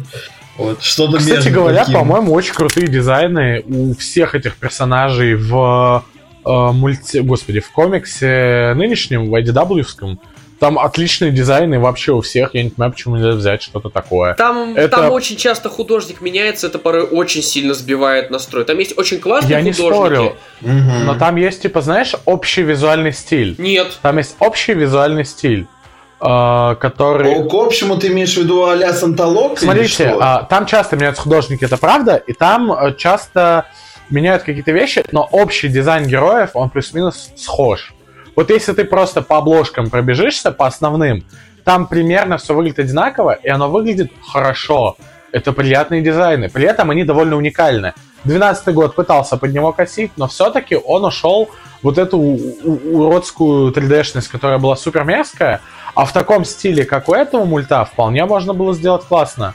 Вот, что-то Кстати говоря, таким. по-моему, очень крутые дизайны у всех этих персонажей в э, мульти... Господи, в комиксе нынешнем, в IDW-ском. Там отличные дизайны вообще у всех. Я не понимаю, почему нельзя взять что-то такое. Там, это... там очень часто художник меняется, это порой очень сильно сбивает настрой. Там есть очень классные Я художники. Я не спорю. Угу. Но там есть, типа, знаешь, общий визуальный стиль. Нет. Там есть общий визуальный стиль. Uh, который... К общему ты имеешь в виду а-ля Санталок? Смотрите, uh, там часто меняются художники, это правда, и там uh, часто меняют какие-то вещи, но общий дизайн героев, он плюс-минус схож. Вот если ты просто по обложкам пробежишься, по основным, там примерно все выглядит одинаково, и оно выглядит хорошо. Это приятные дизайны. При этом они довольно уникальны. 12 год пытался под него косить, но все-таки он ушел вот эту уродскую 3D-шность, которая была супер мерзкая, а в таком стиле, как у этого мульта, вполне можно было сделать классно.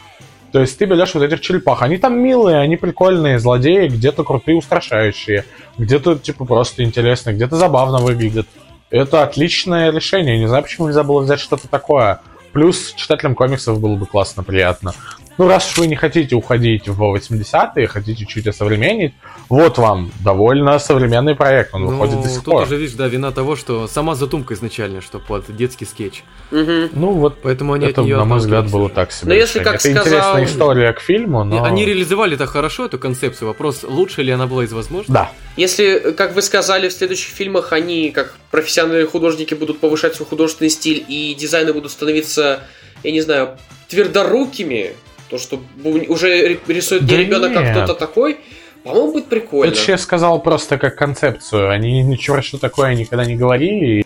То есть ты берешь вот этих черепах. Они там милые, они прикольные, злодеи, где-то крутые, устрашающие, где-то типа просто интересные, где-то забавно выглядят. Это отличное решение. Не знаю, почему нельзя было взять что-то такое. Плюс читателям комиксов было бы классно, приятно. Ну, раз уж вы не хотите уходить в 80-е, хотите чуть осовременить, вот вам довольно современный проект, он ну, выходит до сих тут пор. уже, видишь, да, вина того, что сама задумка изначально, что под детский скетч. Угу. Ну, вот Поэтому они это, на мой взгляд, было так себе. Но если, как это сказал... интересная история к фильму, но... Они реализовали так хорошо эту концепцию. Вопрос, лучше ли она была из возможных? Да. Если, как вы сказали, в следующих фильмах они, как профессиональные художники, будут повышать свой художественный стиль, и дизайны будут становиться, я не знаю, твердорукими, то, что уже рисует не да ребенок, а кто-то такой, по-моему, будет прикольно. Это я сказал просто как концепцию. Они ничего, что такое никогда не говорили.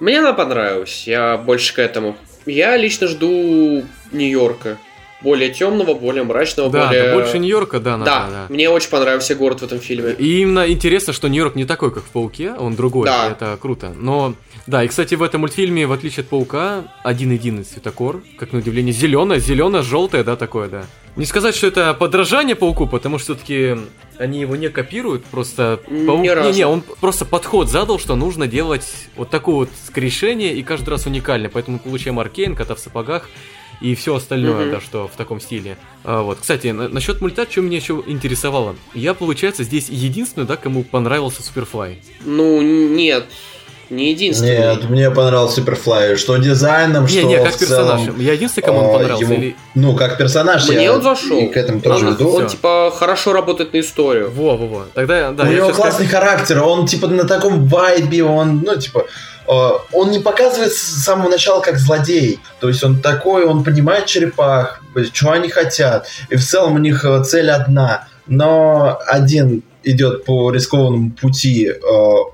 Мне она понравилась. Я больше к этому. Я лично жду Нью-Йорка более темного, более мрачного, да, более... Да, больше Нью-Йорка, да, надо, да, да. Мне очень понравился город в этом фильме. И именно интересно, что Нью-Йорк не такой, как в Пауке, он другой, да. это круто. Но, да, и, кстати, в этом мультфильме, в отличие от Паука, один-единый цветокор, как на удивление, зеленое, зелено-желтое, да, такое, да. Не сказать, что это подражание Пауку, потому что все-таки они его не копируют, просто Паук... Не, не, он просто подход задал, что нужно делать вот такое вот скрешение, и каждый раз уникально, поэтому получаем Аркейн, кота в сапогах, и все остальное, mm-hmm. да, что в таком стиле. А, вот, кстати, на- насчет мульта, что меня еще интересовало. Я, получается, здесь единственный, да, кому понравился Суперфлай. Ну, нет. Не единственный. Нет, мне понравился Суперфлай. Что дизайном, не, что Не, как персонаж. Я единственный, кому он понравился. Ему, или... Ну, как персонаж. Мне он зашел. И к этому тоже он, иду. Он, типа, хорошо работает на историю. Во-во-во. Тогда, да, У него классный скажу... характер. Он, типа, на таком вайбе, он, ну, типа Э, он не показывает с самого начала как злодей. То есть он такой, он понимает черепах, чего они хотят. И в целом у них э, цель одна. Но один идет по рискованному пути э,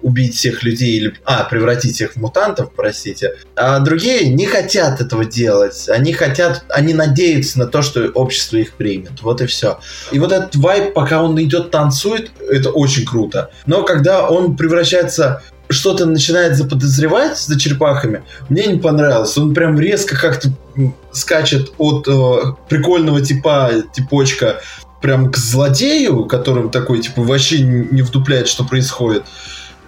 убить всех людей или а превратить их в мутантов, простите, а другие не хотят этого делать. Они хотят, они надеются на то, что общество их примет. Вот и все. И вот этот вайп, пока он идет танцует, это очень круто. Но когда он превращается что-то начинает заподозревать за черепахами, мне не понравилось. Он прям резко как-то скачет от э, прикольного типа, типочка, прям к злодею, которым такой, типа, вообще не вдупляет, что происходит.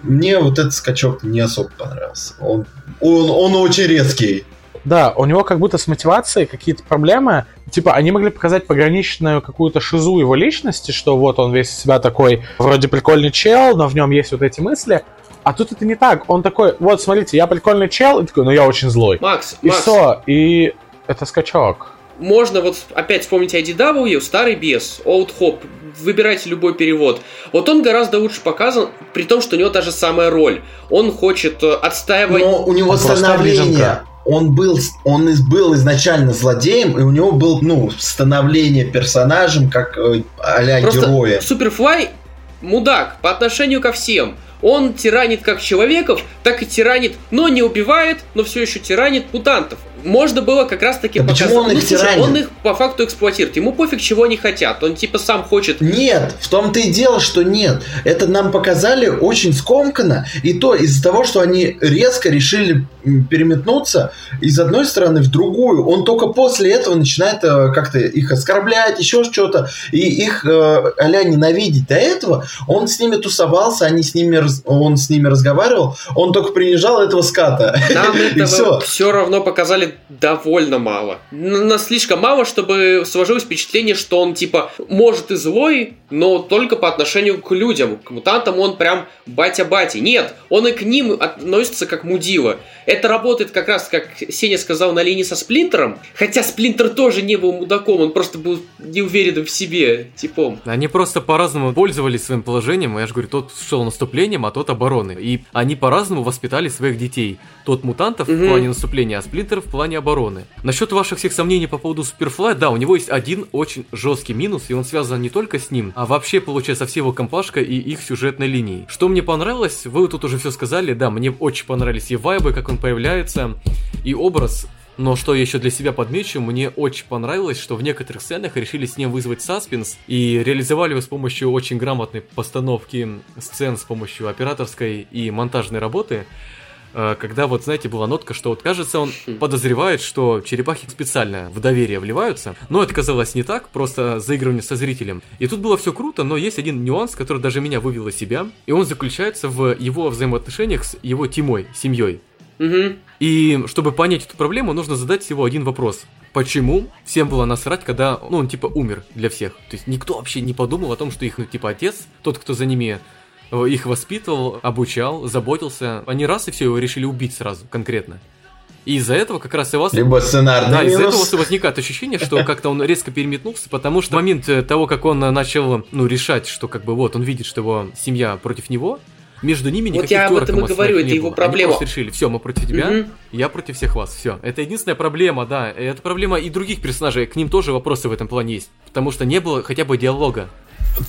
Мне вот этот скачок не особо понравился. Он, он, он очень резкий. Да, у него как будто с мотивацией какие-то проблемы. Типа, они могли показать пограничную какую-то шизу его личности, что вот он весь себя такой вроде прикольный чел, но в нем есть вот эти мысли. А тут это не так. Он такой, вот, смотрите, я прикольный чел, и такой, ну я очень злой. Макс, И Макс, все, и это скачок. Можно вот опять вспомнить IDW, старый бес, Old Hop, выбирайте любой перевод. Вот он гораздо лучше показан, при том, что у него та же самая роль. Он хочет э, отстаивать... Но у него становление. Он был, он из- был изначально злодеем, и у него был, ну, становление персонажем, как э, а-ля Просто героя. Суперфлай мудак по отношению ко всем. Он тиранит как человеков, так и тиранит, но не убивает, но все еще тиранит мутантов. Можно было как раз таки Да почему он их слушай, тиранит? он их по факту эксплуатирует. Ему пофиг, чего они хотят. Он типа сам хочет Нет, в том-то и дело, что нет. Это нам показали очень скомканно, и то из-за того, что они резко решили переметнуться из одной стороны в другую. Он только после этого начинает э, как-то их оскорблять, еще что-то, и их э, а-ля ненавидеть. До этого он с ними тусовался, они с ними, он с ними разговаривал, он только принижал этого ската. Нам (laughs) этого все. все равно показали довольно мало. На слишком мало, чтобы сложилось впечатление, что он типа может и злой, но только по отношению к людям. К мутантам он прям батя-бати. Нет, он и к ним относится как мудила. Это работает как раз, как Сеня сказал, на линии со Сплинтером. Хотя Сплинтер тоже не был мудаком, он просто был неуверенным в себе типом. Они просто по-разному пользовались своим положением. Я же говорю, тот шел наступлением, а тот обороной. И они по-разному воспитали своих детей. Тот мутантов Мгм. в плане наступления, а Сплинтер в плане обороны. Насчет ваших всех сомнений по поводу Суперфлая, да, у него есть один очень жесткий минус, и он связан не только с ним, а вообще, получается, все его компашка и их сюжетной линией. Что мне понравилось, вы тут уже все сказали, да, мне очень понравились и вайбы, как он появляется, и образ но что я еще для себя подмечу, мне очень понравилось, что в некоторых сценах решили с ним вызвать саспенс и реализовали его с помощью очень грамотной постановки сцен с помощью операторской и монтажной работы. Э, Когда вот, знаете, была нотка, что вот кажется, он подозревает, что черепахи специально в доверие вливаются, но это казалось не так, просто заигрывание со зрителем. И тут было все круто, но есть один нюанс, который даже меня вывел из себя, и он заключается в его взаимоотношениях с его Тимой, семьей. Угу. И чтобы понять эту проблему, нужно задать всего один вопрос. Почему всем было насрать, когда, ну, он типа умер для всех? То есть никто вообще не подумал о том, что их, ну, типа, отец, тот, кто за ними их воспитывал, обучал, заботился, они раз и все, его решили убить сразу, конкретно. И из-за этого как раз и вас... Либо сценарный Да, из-за этого у минус. вас и возникает ощущение, что как-то он резко переметнулся, потому что в момент э, того, как он э, начал, ну, решать, что как бы вот, он видит, что его семья против него, между ними Вот никаких я об этом и говорю, не это его было. проблема. Они решили, все, мы против тебя, Мгм. я против всех вас, все. Это единственная проблема, да. Это проблема и других персонажей, к ним тоже вопросы в этом плане есть. Потому что не было хотя бы диалога.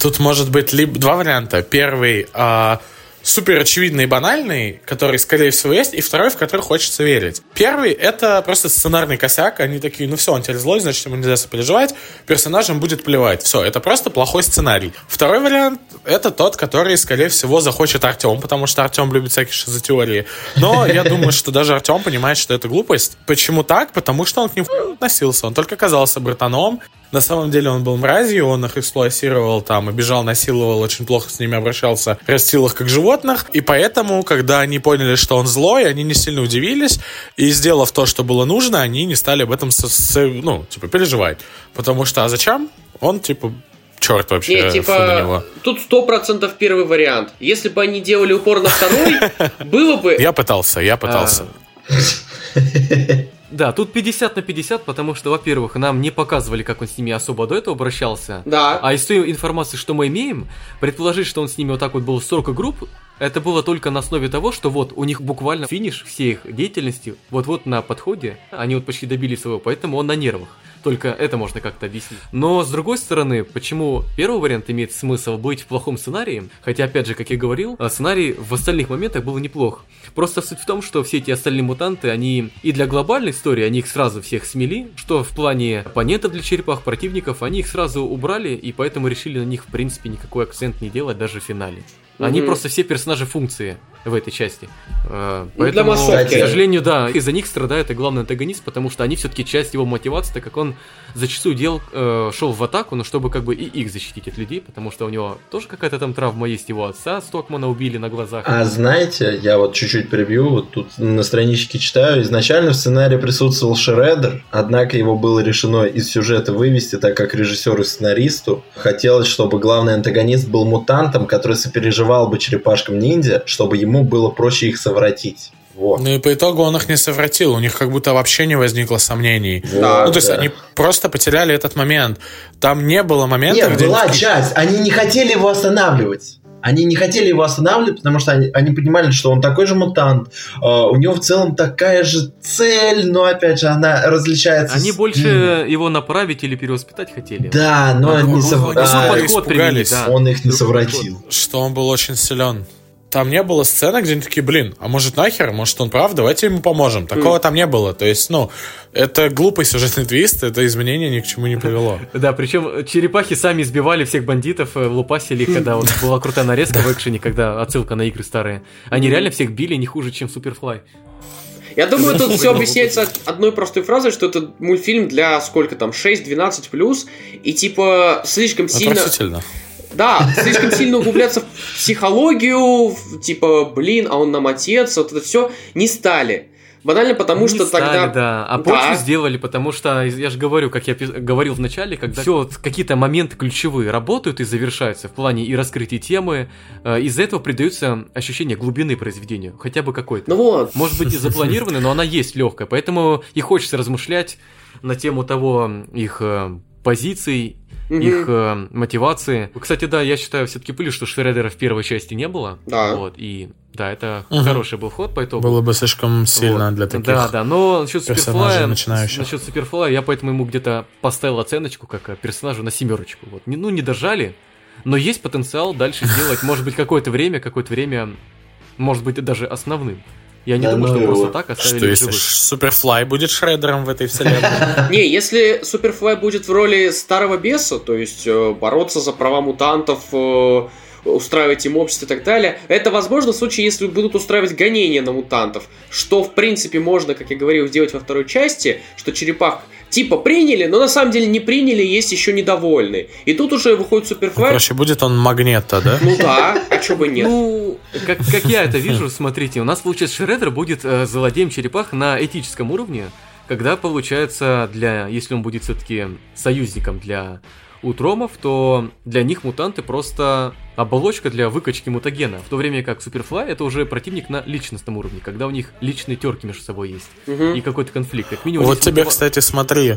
Тут может быть либо два варианта. Первый а, супер очевидный и банальный, который, скорее всего, есть, и второй, в который хочется верить. Первый — это просто сценарный косяк. Они такие, ну все, он теперь злой, значит, ему нельзя сопереживать. Персонажам будет плевать. Все, это просто плохой сценарий. Второй вариант — это тот, который, скорее всего, захочет Артем, потому что Артем любит всякие шизотеории. Но я думаю, что даже Артем понимает, что это глупость. Почему так? Потому что он к ним относился. Он только казался братаном, на самом деле он был мразью, он их эксплуатировал, там, обижал, насиловал, очень плохо с ними обращался, растил их как животных, и поэтому, когда они поняли, что он злой, они не сильно удивились, и сделав то, что было нужно, они не стали об этом, со- со- ну, типа, переживать. Потому что, а зачем? Он, типа, черт вообще, Не, фу на него. типа, тут сто процентов первый вариант. Если бы они делали упор на второй, (laughs) было бы... Я пытался, я пытался. (laughs) Да, тут 50 на 50, потому что, во-первых, нам не показывали, как он с ними особо до этого обращался. Да. А из той информации, что мы имеем, предположить, что он с ними вот так вот был столько групп, это было только на основе того, что вот у них буквально финиш всей их деятельности вот-вот на подходе, они вот почти добились своего, поэтому он на нервах. Только это можно как-то объяснить. Но с другой стороны, почему первый вариант имеет смысл быть в плохом сценарии, хотя опять же, как я говорил, а, сценарий в остальных моментах был неплох. Просто суть в том, что все эти остальные мутанты, они и для глобальной истории, они их сразу всех смели, что в плане оппонентов для черепах, противников, они их сразу убрали, и поэтому решили на них, в принципе, никакой акцент не делать даже в финале. Они Мгм. просто все персонажи функции в этой части. Э, Ну, для Поэтому, массовки. к сожалению, да, из-за них страдает и главный антагонист, потому что они все-таки часть его мотивации, так как он зачастую дел, э, шел в атаку, но чтобы как бы и их защитить от людей, потому что у него тоже какая-то там травма есть, его отца Стокмана убили на глазах. А знаете, я вот чуть-чуть прибью, вот тут на страничке читаю, изначально в сценарии присутствовал Шредер, однако его было решено из сюжета вывести, так как режиссеру и сценаристу хотелось, чтобы главный антагонист был мутантом, который сопереживал бы черепашкам ниндзя, чтобы ему было проще их совратить. Вот. Ну и по итогу он их не совратил, у них как будто вообще не возникло сомнений. Вот, ну, то есть да. они просто потеряли этот момент. Там не было момента, Нет, где... была часть. Они не хотели его останавливать. Они не хотели его останавливать, потому что они, они понимали, что он такой же мутант. э, у него в целом такая же цель, но опять же она различается. Они с больше ним. его направить или перевоспитать хотели. Да, но А, не ну, сов- не подход он их не совратил. что он был очень силен. Там не было сцены, где они такие, блин, а может нахер, может он прав, давайте ему поможем. Такого там не было. То есть, ну, это глупый сюжетный твист, это изменение ни к чему не привело. (laughs) Да, причем черепахи сами избивали всех бандитов, э, лупасили их, когда вот была крутая нарезка в экшене, когда отсылка на игры старые. Они реально всех били не хуже, чем Суперфлай. Я думаю, тут Ну, все ну, объясняется одной простой фразой, что это мультфильм для сколько там, 6-12 плюс, и типа слишком сильно... Да, слишком сильно углубляться в психологию, в, типа, блин, а он нам отец, вот это все не стали. Банально потому, Не что стали, тогда... Да, а Да. почву сделали, потому что, я же говорю, как я пис- говорил в начале, когда все вот какие-то моменты ключевые работают и завершаются в плане и раскрытия темы, э, из-за этого придается ощущение глубины произведению, хотя бы какой-то. Ну вот, Может быть и запланированной, но она есть легкая, поэтому и хочется размышлять на тему того их э, позиций, Мгм. их э, мотивации. Кстати, да, я считаю все-таки пыли, что Шредера в первой части не было. Да. Вот, и да, это Мгм. хороший был ход по итогу. Было бы слишком сильно Вот. для таких. Да, да, но насчет персонажей Суперфлая, насчет Суперфлая, я поэтому ему где-то поставил оценочку как э, персонажу на семерочку. Вот. Не- Ну, не дожали, но есть потенциал дальше сделать, может быть, какое-то время, какое-то время, может быть, даже основным. Я не Да думаю, ну что его. просто так Что оставили в если живых. Суперфлай будет Шредером в этой вселенной? (laughs) Не, если Суперфлай будет в роли старого беса, то есть э, бороться за права мутантов, э, устраивать им общество и так далее, это возможно в случае, если будут устраивать гонения на мутантов, что в принципе можно, как я говорил, сделать во второй части, что черепах типа приняли, но на самом деле не приняли, есть еще недовольные. И тут уже выходит Суперфлай. Короче, будет он Магнета, да? Ну да, а чё бы нет? Ну, как, как я это вижу, смотрите, у нас получается Шредер будет э, злодеем черепах на этическом уровне, когда получается для, если он будет все-таки союзником для утромов, то для них мутанты просто оболочка для выкачки мутагена, в то время как Суперфлай это уже противник на личностном уровне, когда у них личные терки между собой есть Мгм. и какой-то конфликт. Как минимум, Вот тебе, мотива- кстати, смотри,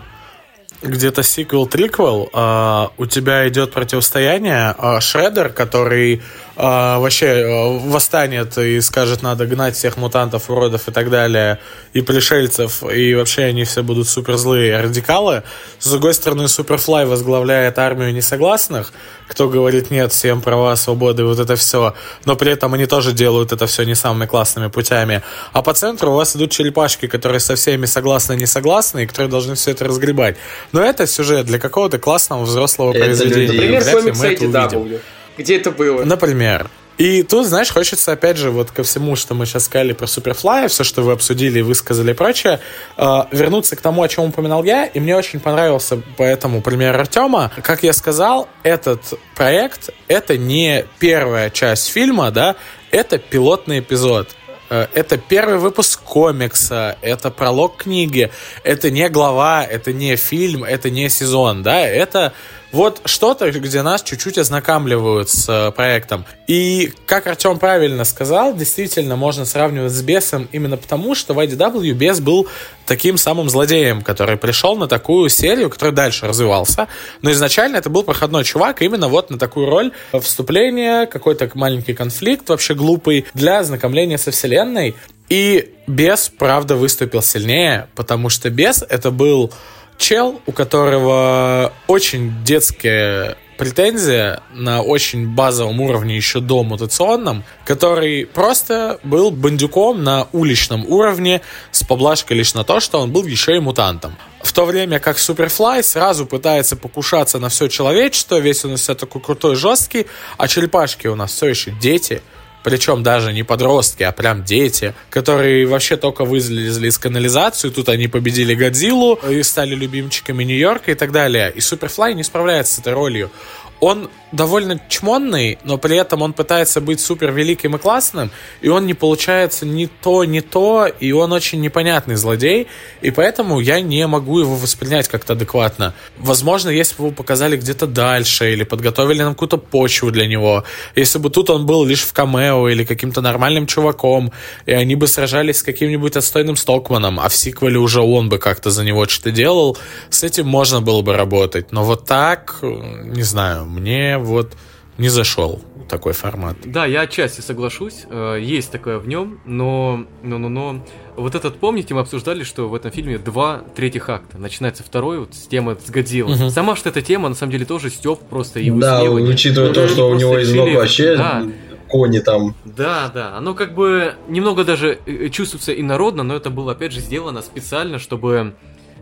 где-то сиквел-триквел, а, у тебя идет противостояние, а, Шредер, который а, вообще а, восстанет и скажет, надо гнать всех мутантов, уродов и так далее, и пришельцев, и вообще они все будут супер злые радикалы. С другой стороны, Суперфлай возглавляет армию несогласных, кто говорит нет всем права, свободы, вот это все, но при этом они тоже делают это все не самыми классными путями. А по центру у вас идут черепашки, которые со всеми согласны и не согласны, и которые должны все это разгребать. Но это сюжет для какого-то классного взрослого Это произведения. Например, комикс увидим. W. Где это было? Например. И тут, знаешь, хочется, опять же, вот ко всему, что мы сейчас сказали про Суперфлая, все, что вы обсудили, высказали и прочее, э, вернуться к тому, о чем упоминал я, и мне очень понравился поэтому пример Артема. Как я сказал, этот проект — это не первая часть фильма, да, это пилотный эпизод. Э, Это первый выпуск комикса, это пролог книги, это не глава, это не фильм, это не сезон, да, это вот что-то, где нас чуть-чуть ознакомливают с э, проектом. И, как Артем правильно сказал, действительно можно сравнивать с Бесом именно потому, что в IDW Бес был таким самым злодеем, который пришел на такую серию, который дальше развивался. Но изначально это был проходной чувак именно вот на такую роль вступления, какой-то маленький конфликт вообще глупый для ознакомления со вселенной. И Бес, правда, выступил сильнее, потому что Бес это был чел, у которого очень детская претензия на очень базовом уровне еще до мутационном, который просто был бандюком на уличном уровне с поблажкой лишь на то, что он был еще и мутантом. В то время как Суперфлай сразу пытается покушаться на все человечество, весь у себя такой крутой, жесткий, а черепашки у нас все еще дети, причем даже не подростки, а прям дети, которые вообще только вылезли из канализации, тут они победили Годзиллу и стали любимчиками Нью-Йорка и так далее. И Суперфлай не справляется с этой ролью. Он довольно чмонный, но при этом он пытается быть супер великим и классным, и он не получается ни то, ни то, и он очень непонятный злодей, и поэтому я не могу его воспринять как-то адекватно. Возможно, если бы его показали где-то дальше, или подготовили нам какую-то почву для него, если бы тут он был лишь в камео или каким-то нормальным чуваком, и они бы сражались с каким-нибудь отстойным Стокманом, а в сиквеле уже он бы как-то за него что-то делал, с этим можно было бы работать. Но вот так, не знаю, мне вот не зашел такой формат. Да, я отчасти соглашусь, э, есть такое в нем, но, но, но, но вот этот, помните, мы обсуждали, что в этом фильме два третьих акта. Начинается второй вот с темы с Годзиллой. Угу. Сама что эта тема, на самом деле, тоже степ просто и Да, учитывая то, что у него из ног вообще да. кони там. Да, да, оно как бы немного даже э, э, чувствуется инородно, но это было, опять же, сделано специально, чтобы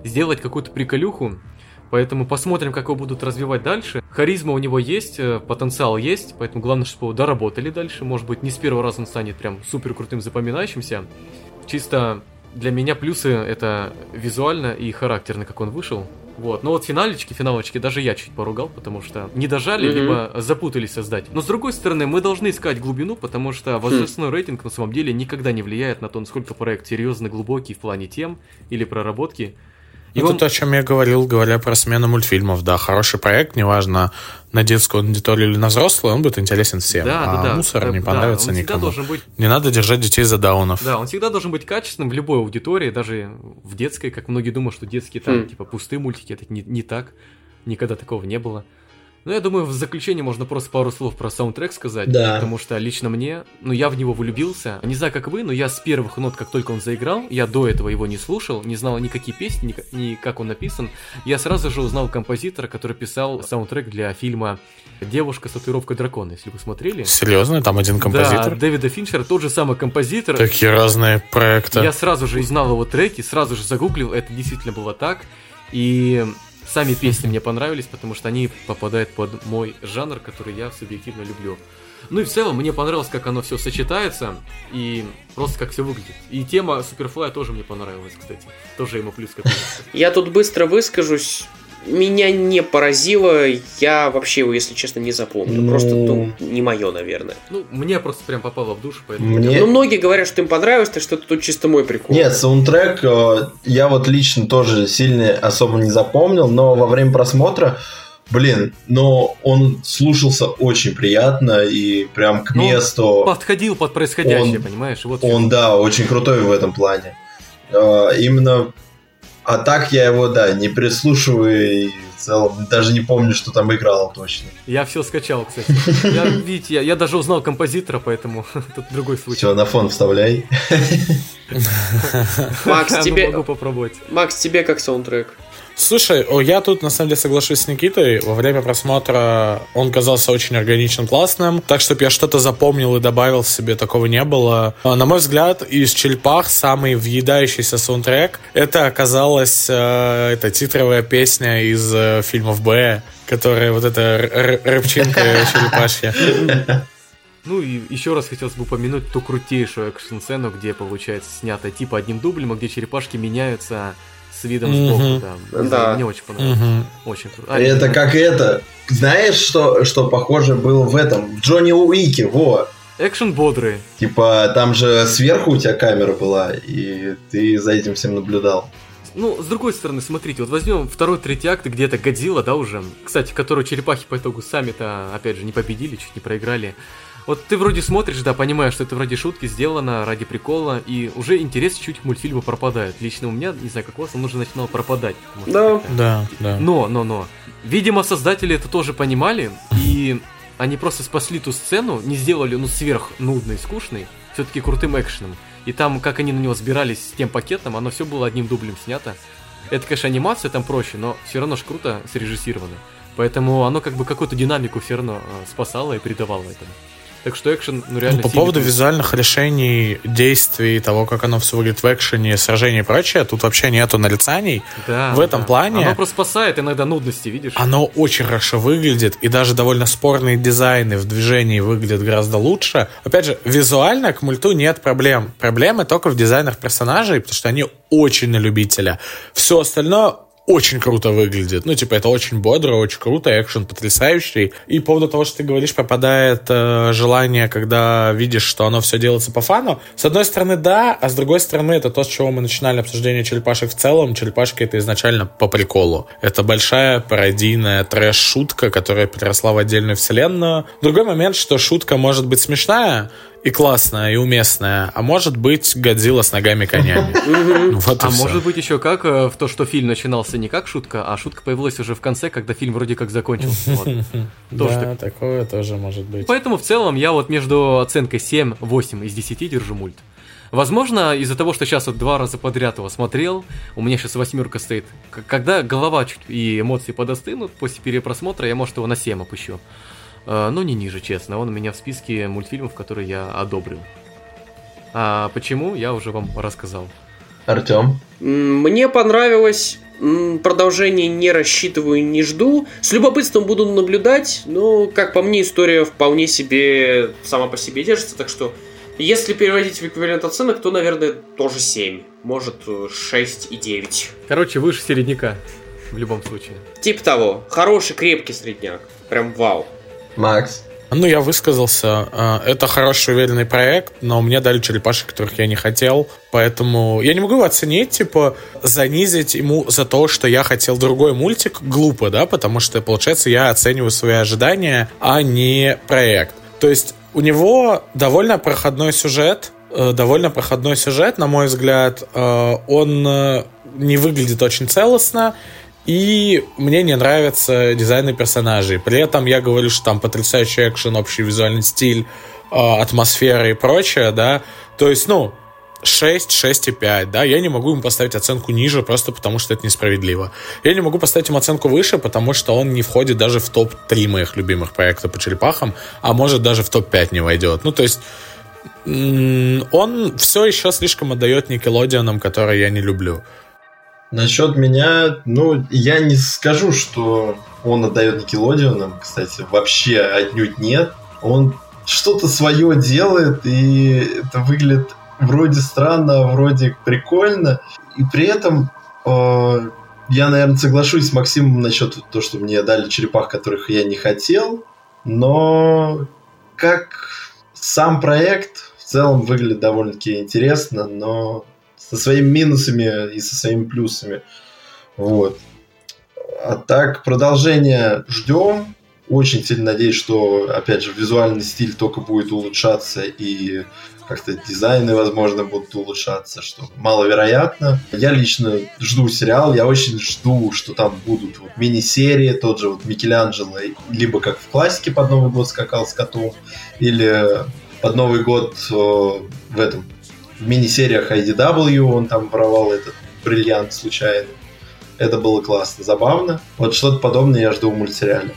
сделать какую-то приколюху Поэтому посмотрим, как его будут развивать дальше. Харизма у него есть, э, потенциал есть, поэтому главное, чтобы его доработали дальше. Может быть, не с первого раза он станет прям супер крутым запоминающимся. Чисто для меня плюсы это визуально и характерно, как он вышел. Вот. Но вот финалечки, финалочки даже я чуть поругал, потому что не дожали, mm-hmm. либо запутались создать. Но с другой стороны, мы должны искать глубину, потому что возрастной mm. рейтинг на самом деле никогда не влияет на то, насколько проект серьезный, глубокий в плане тем или проработки. И Это он... то, о чем я говорил, говоря про смену мультфильмов. Да, хороший проект, неважно, на детскую аудиторию или на взрослую, он будет интересен всем. Да, а да, да. мусор да, не понравится да, никому. Должен быть... Не надо держать детей за даунов. Да, он всегда должен быть качественным в любой аудитории, даже в детской, как многие думают, что детские там, хм. типа, пустые мультики, это не, не так. Никогда такого не было. Ну, я думаю, в заключение можно просто пару слов про саундтрек сказать. Да. Потому что лично мне, ну, я в него влюбился. Не знаю, как вы, но я с первых нот, как только он заиграл, я до этого его не слушал, не знал никакие песни, ни, ни как он написан. Я сразу же узнал композитора, который писал саундтрек для фильма «Девушка с татуировкой дракона», если вы смотрели. Серьезно? Там один композитор? Да, Дэвида Финчера, тот же самый композитор. Такие разные проекты. Я сразу же узнал его треки, сразу же загуглил, это действительно было так. И Сами песни мне понравились, потому что они попадают под мой жанр, который я субъективно люблю. Ну и в целом мне понравилось, как оно все сочетается и просто как все выглядит. И тема Суперфлая тоже мне понравилась, кстати. Тоже ему плюс какой-то. Я тут быстро выскажусь меня не поразило, я вообще его, если честно, не запомнил. Ну... Просто ну, не мое, наверное. Ну, мне просто прям попало в душу, поэтому. Мне... Ну, многие говорят, что им понравилось, так что это тут чисто мой прикол. Нет, саундтрек э, я вот лично тоже сильно особо не запомнил, но во время просмотра Блин, но он слушался очень приятно и прям к ну, месту. подходил под происходящее, он, понимаешь? Вот он, да, очень крутой в этом плане. Э, именно а так я его, да, не прислушиваю и в целом даже не помню, что там играл точно. Я все скачал, кстати. Я, видите, я, я даже узнал композитора, поэтому (laughs) тут другой случай. Все, на фон вставляй. Макс, (laughs) тебе... Могу попробовать. Макс, тебе как саундтрек? Слушай, я тут на самом деле соглашусь с Никитой. Во время просмотра он казался очень органичным, классным. Так, чтобы я что-то запомнил и добавил себе, такого не было. А, на мой взгляд, из Черепах самый въедающийся саундтрек это оказалась э, эта титровая песня из э, фильмов Б, которая вот эта рыбчинка черепашья. Ну и еще раз хотелось бы упомянуть ту крутейшую экшн-сцену, где, получается, снято типа одним дублем, а где черепашки меняются с видом сбоку. Да. да. Мне очень понравилось. Очень круто. А, это как это. Знаешь, что, что похоже было в этом? В Джонни Уике, во. Экшен бодрый. Типа, там же сверху у тебя камера была, и ты за этим всем наблюдал. Ну, с другой стороны, смотрите, вот возьмем второй, третий акт, где то Годзилла, да, уже. Кстати, которую черепахи по итогу сами-то, опять же, не победили, чуть не проиграли. Вот ты вроде смотришь, да, понимаешь, что это вроде шутки сделано ради прикола, и уже интерес чуть к мультфильму пропадает. Лично у меня, не знаю, как у вас, он уже начинал пропадать. Да, да, да. Но, но, но. Видимо, создатели это тоже понимали, и они просто спасли ту сцену, не сделали, ну, сверх нудной, скучной, все-таки крутым экшеном. И там, как они на него сбирались с тем пакетом, оно все было одним дублем снято. Это, конечно, анимация там проще, но все равно ж круто срежиссировано. Поэтому оно как бы какую-то динамику все равно э, спасало и придавало этому. Так что экшен, ну реально... Ну, по поводу визуальных решений, действий, того, как оно все выглядит в экшене, сражений и прочее, тут вообще нету нарицаний. Да, в этом да. плане... Оно просто спасает иногда нудности, видишь? Оно очень хорошо выглядит, и даже довольно спорные дизайны в движении выглядят гораздо лучше. Опять же, визуально к мульту нет проблем. Проблемы только в дизайнах персонажей, потому что они очень на любителя. Все остальное очень круто выглядит. Ну, типа, это очень бодро, очень круто, экшен потрясающий. И по поводу того, что ты говоришь, попадает э, желание, когда видишь, что оно все делается по фану. С одной стороны, да, а с другой стороны, это то, с чего мы начинали обсуждение черепашек в целом. Черепашки это изначально по приколу. Это большая пародийная трэш-шутка, которая переросла в отдельную вселенную. Другой момент, что шутка может быть смешная, и классная, и уместная, а может быть Годзилла с ногами конями. (laughs) Вот а может быть еще как э, в то, что фильм начинался не как шутка, а шутка появилась уже в конце, когда фильм вроде как закончился. (laughs) Да, такое тоже может быть. Поэтому в целом я вот между оценкой 7-8 из 10 держу мульт. Возможно, из-за того, что сейчас вот два раза подряд его смотрел, у меня сейчас восьмерка стоит. Когда голова чуть и эмоции подостынут, после перепросмотра я, может, его на 7 опущу. Э, но не ниже, честно. Он у меня в списке мультфильмов, которые я одобрил. А почему, я уже вам рассказал. Артем? Мне понравилось. Продолжение не рассчитываю, не жду. С любопытством буду наблюдать, но, как по мне, история вполне себе сама по себе держится, так что если переводить в эквивалент оценок, то, наверное, тоже 7. Может, 6 и 9. Короче, выше середняка. В любом случае. Тип того. Хороший, крепкий средняк. Прям вау. Макс. Ну, я высказался. А, это хороший, уверенный проект, но мне дали черепашек, которых я не хотел. Поэтому я не могу его оценить, типа, занизить ему за то, что я хотел другой мультик, глупо, да, потому что, получается, я оцениваю свои ожидания, а не проект. То есть у него довольно проходной сюжет, э, довольно проходной сюжет, на мой взгляд. Э, он э, не выглядит очень целостно, и мне не нравятся дизайны персонажей. При этом я говорю, что там потрясающий экшен, общий визуальный стиль, э, атмосфера и прочее, да. То есть, ну, 6, 6,5, да, я не могу ему поставить оценку ниже, просто потому что это несправедливо. Я не могу поставить ему оценку выше, потому что он не входит даже в топ-3 моих любимых проектов по черепахам, а может даже в топ-5 не войдет. Ну, то есть, он все еще слишком отдает Никелодионам, которые я не люблю. Насчет меня, ну, я не скажу, что он отдает Никелодионам, кстати, вообще отнюдь нет. Он что-то свое делает, и это выглядит вроде странно, вроде прикольно. И при этом э, я, наверное, соглашусь с Максимом насчет того, что мне дали черепах, которых я не хотел. Но как сам проект в целом выглядит довольно-таки интересно, но со своими минусами и со своими плюсами. Вот. А так, продолжение ждем. Очень сильно надеюсь, что, опять же, визуальный стиль только будет улучшаться и как-то дизайны, возможно, будут улучшаться, что маловероятно. Я лично жду сериал, я очень жду, что там будут вот мини-серии, тот же вот Микеланджело, либо как в классике под Новый год скакал с котом, или под Новый год э, в этом в мини-сериях IDW он там воровал этот бриллиант случайно. Это было классно, забавно. Вот что-то подобное я жду в мультсериале.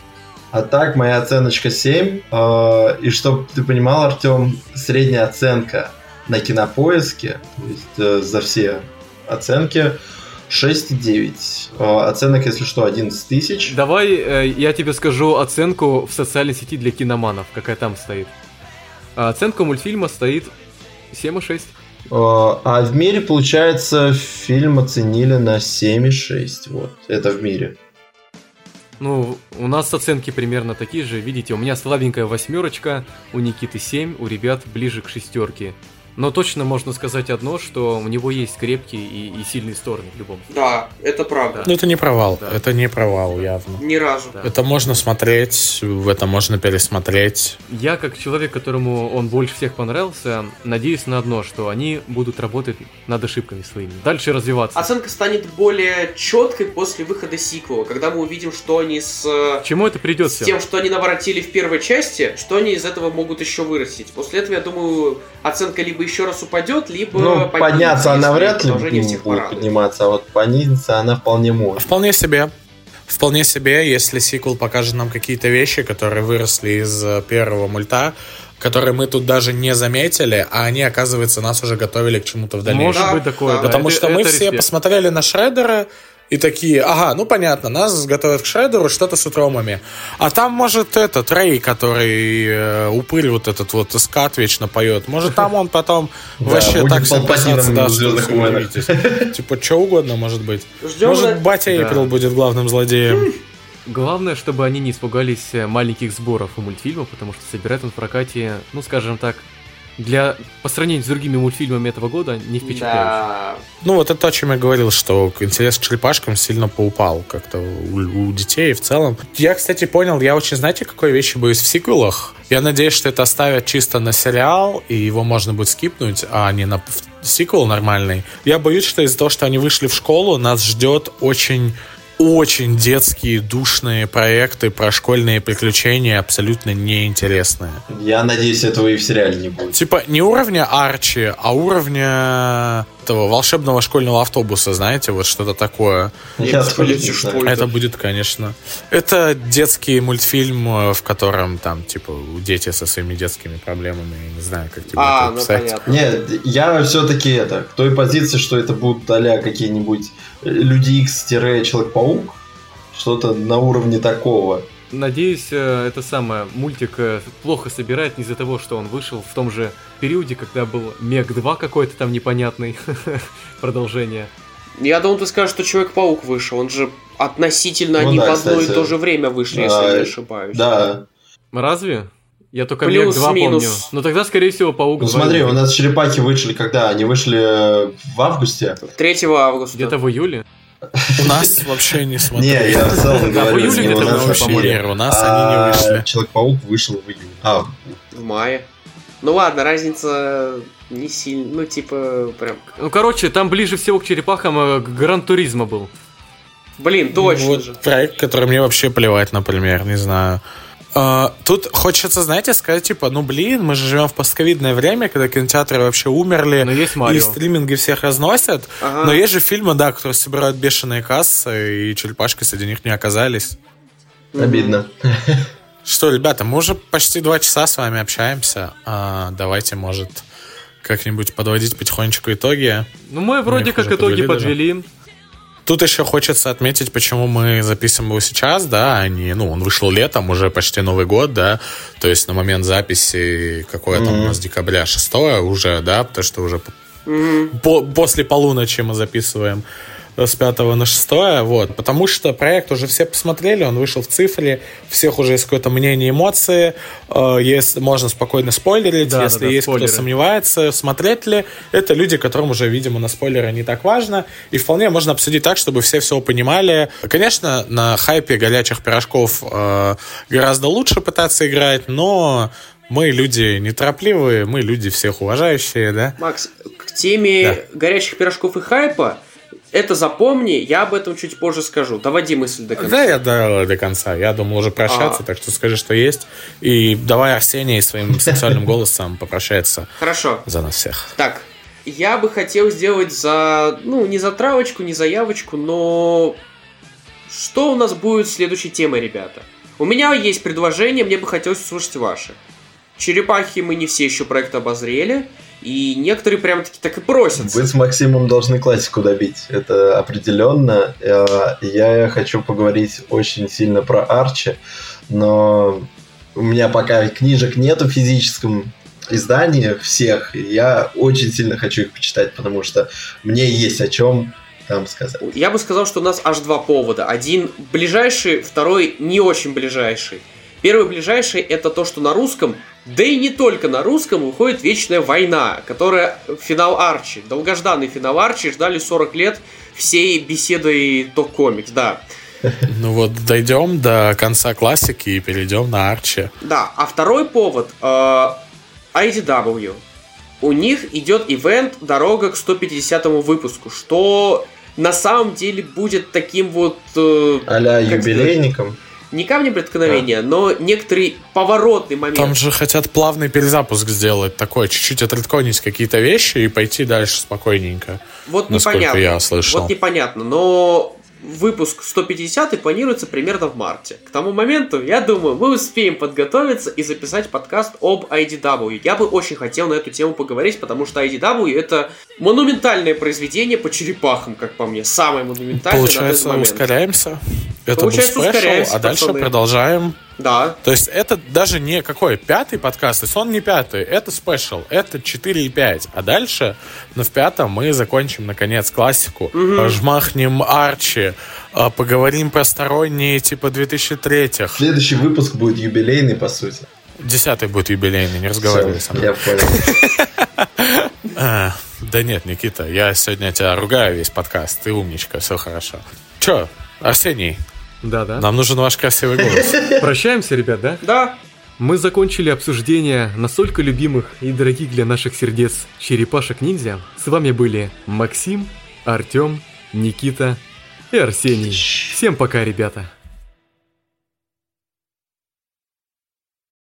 А так, моя оценочка 7. Э, и чтобы ты понимал, Артем, средняя оценка на кинопоиске, то есть э, за все оценки, 6,9. Э, оценок, если что, 11 тысяч. Давай э, я тебе скажу оценку в социальной сети для киноманов, какая там стоит. Оценка мультфильма стоит 7,6. А, а в мире, получается, фильм оценили на 7,6. Вот, это в мире. Ну, у нас оценки примерно такие же. Видите, у меня слабенькая восьмерочка, у Никиты 7, у ребят ближе к шестерке. Но точно можно сказать одно, что у него есть крепкие и, и сильные стороны в любом случае. Да, это правда. Ну, это не провал. Да. Это не провал, явно. Ни разу. Да. Это можно смотреть, в это можно пересмотреть. Я, как человек, которому он больше всех понравился, надеюсь на одно, что они будут работать над ошибками своими. Дальше развиваться. Оценка станет более четкой после выхода сиквела, когда мы увидим, что они с... чему это придет? С тем, что они наворотили в первой части, что они из этого могут еще вырастить. После этого, я думаю, оценка либо еще раз упадет, либо ну, подняться она вряд ли будет подниматься, а вот понизиться она вполне может. Вполне себе. Вполне себе, если сиквел покажет нам какие-то вещи, которые выросли из э, первого мульта, которые мы тут даже не заметили, а они, оказывается, нас уже готовили к чему-то в дальнейшем. Может быть такое, да. Потому это, что это мы это все респект. посмотрели на Шреддера, и такие, ага, ну понятно, нас готовят к шредеру, что-то с утромами. А там, может, этот Рэй, который э, упырь вот этот вот скат вечно поет, может, там он потом вообще так все Типа, что угодно может быть. Может, батя Эйприл будет главным злодеем. Главное, чтобы они не испугались э, маленьких сборов у мультфильма, потому что собирает он в прокате, ну, скажем так, для по сравнению с другими мультфильмами этого года не впечатляющий. Да. Ну вот это то, о чем я говорил, что интерес к черепашкам сильно поупал как-то у, у детей в целом. Я, кстати, понял, я очень, знаете, какой вещи боюсь в сиквелах? Я надеюсь, что это оставят чисто на сериал, и его можно будет скипнуть, а не на сиквел нормальный. Я боюсь, что из-за того, что они вышли в школу, нас ждет очень очень детские, душные проекты про школьные приключения, абсолютно неинтересные. Я надеюсь, этого и в сериале не будет. Типа не уровня Арчи, а уровня этого волшебного школьного автобуса, знаете, вот что-то такое. Я Господи, что это? это будет, конечно. Это детский мультфильм, э, в котором там, типа, дети со своими детскими проблемами, я не знаю, как тебе а, это описать. Ну, понятно. Нет, я все-таки это, к той позиции, что это будут а какие-нибудь Люди Икс-Человек-паук, что-то на уровне такого. Надеюсь, э, это самое, мультик э, плохо собирает не из-за того, что он вышел в том же периоде, когда был Мег 2 какой-то там непонятный (laughs) продолжение. Я думал, ты скажешь, что Человек-паук вышел. Он же относительно ну, они да, в одно кстати. и то же время вышли, если а, не ошибаюсь. Да. Разве? Я только Плюс, Мег 2 минус. помню. Но тогда, скорее всего, Паук Ну смотри, у нас черепахи вышли когда? Они вышли в августе? 3 августа. Где-то в июле. У нас (laughs) вообще не смотрели. Не, я в целом говорю, в июле где-то вообще У нас они не вышли. Человек-паук вышел в июле. А, в мае. Ну ладно, разница не сильно, ну типа прям... Ну короче, там ближе всего к черепахам э, Гран Туризма был. Блин, точно вот же. проект, который мне вообще плевать, например, не знаю. Uh, тут хочется, знаете, сказать, типа, ну блин, мы же живем в постковидное время, когда кинотеатры вообще умерли, но есть Марио. и стриминги всех разносят. Ага. Но есть же фильмы, да, которые собирают бешеные кассы, и черепашки среди них не оказались. Обидно. Что, ребята, мы уже почти два часа с вами общаемся. А, давайте, может, как-нибудь подводить потихонечку итоги. Ну, мы вроде как итоги подвели. Даже. Тут еще хочется отметить, почему мы записываем его сейчас, да, а не, ну, он вышел летом, уже почти Новый год, да, то есть на момент записи, какое mm-hmm. там у нас декабря, 6 уже, да, потому что уже mm-hmm. по- после полуночи мы записываем с 5 на 6, вот, потому что проект уже все посмотрели, он вышел в цифре, всех уже есть какое-то мнение, эмоции, э, есть, можно спокойно спойлерить, да, если да, да, есть спойлеры. кто сомневается, смотреть ли, это люди, которым уже, видимо, на спойлеры не так важно, и вполне можно обсудить так, чтобы все все понимали. Конечно, на хайпе горячих пирожков э, гораздо лучше пытаться играть, но мы люди неторопливые, мы люди всех уважающие, да? Макс, к теме да. горячих пирожков и хайпа это запомни, я об этом чуть позже скажу. Доводи мысль до конца. Да, я довел до конца. Я думал уже прощаться, а. так что скажи, что есть. И давай Арсений своим (laughs) сексуальным голосом попрощается. Хорошо. За нас всех. Так, я бы хотел сделать за, ну, не за травочку, не заявочку, но что у нас будет следующей темой, ребята? У меня есть предложение, мне бы хотелось услышать ваши. Черепахи мы не все еще проект обозрели. И некоторые прям таки так и просятся. Вы с Максимом должны классику добить. Это определенно. Э, я хочу поговорить очень сильно про Арчи, но у меня пока книжек нету в физическом издании всех. Я очень сильно хочу их почитать, потому что мне есть о чем там сказать. Я бы сказал, что у нас аж два повода. Один ближайший, второй не очень ближайший. Первый ближайший это то, что на русском, да и не только на русском, выходит Вечная война, которая финал Арчи. Долгожданный финал Арчи, ждали 40 лет всей беседой до комикс, да. Ну вот, дойдем до конца классики и перейдем на Арчи. Да, а второй повод э, IDW. У них идет ивент «Дорога к 150 му выпуску», что на самом деле будет таким вот... Э, а-ля юбилейником? Сказать, не камни преткновения, да. но некоторый поворотный момент. Там же хотят плавный перезапуск сделать, такой, чуть-чуть отредконить какие-то вещи и пойти дальше спокойненько. Вот непонятно. я слышал. Вот непонятно, но выпуск 150 планируется примерно в марте. К тому моменту, я думаю, мы успеем подготовиться и записать подкаст об IDW. Я бы очень хотел на эту тему поговорить, потому что IDW это монументальное произведение по черепахам, как по мне. Самое монументальное Получается, на этот момент. ускоряемся. Это Получается, был special, а дальше пацаны. продолжаем. Да. То есть это даже не какой пятый подкаст, то есть он не пятый, это special, это 4,5. А дальше, ну, в пятом мы закончим, наконец, классику, жмахнем Арчи, а, поговорим про сторонние, типа, 2003-х. Следующий выпуск будет юбилейный, по сути. Десятый будет юбилейный, не разговаривай Всё, со мной. я понял. (laughs) А, да нет, Никита, я сегодня тебя ругаю весь подкаст, ты умничка, все хорошо. Че, Арсений, Да-да. нам нужен ваш красивый голос. (laughs) Прощаемся, ребят, да? Да. Мы закончили обсуждение настолько любимых и дорогих для наших сердец черепашек-ниндзя. С вами были Максим, Артем, Никита и Арсений. Всем пока, ребята.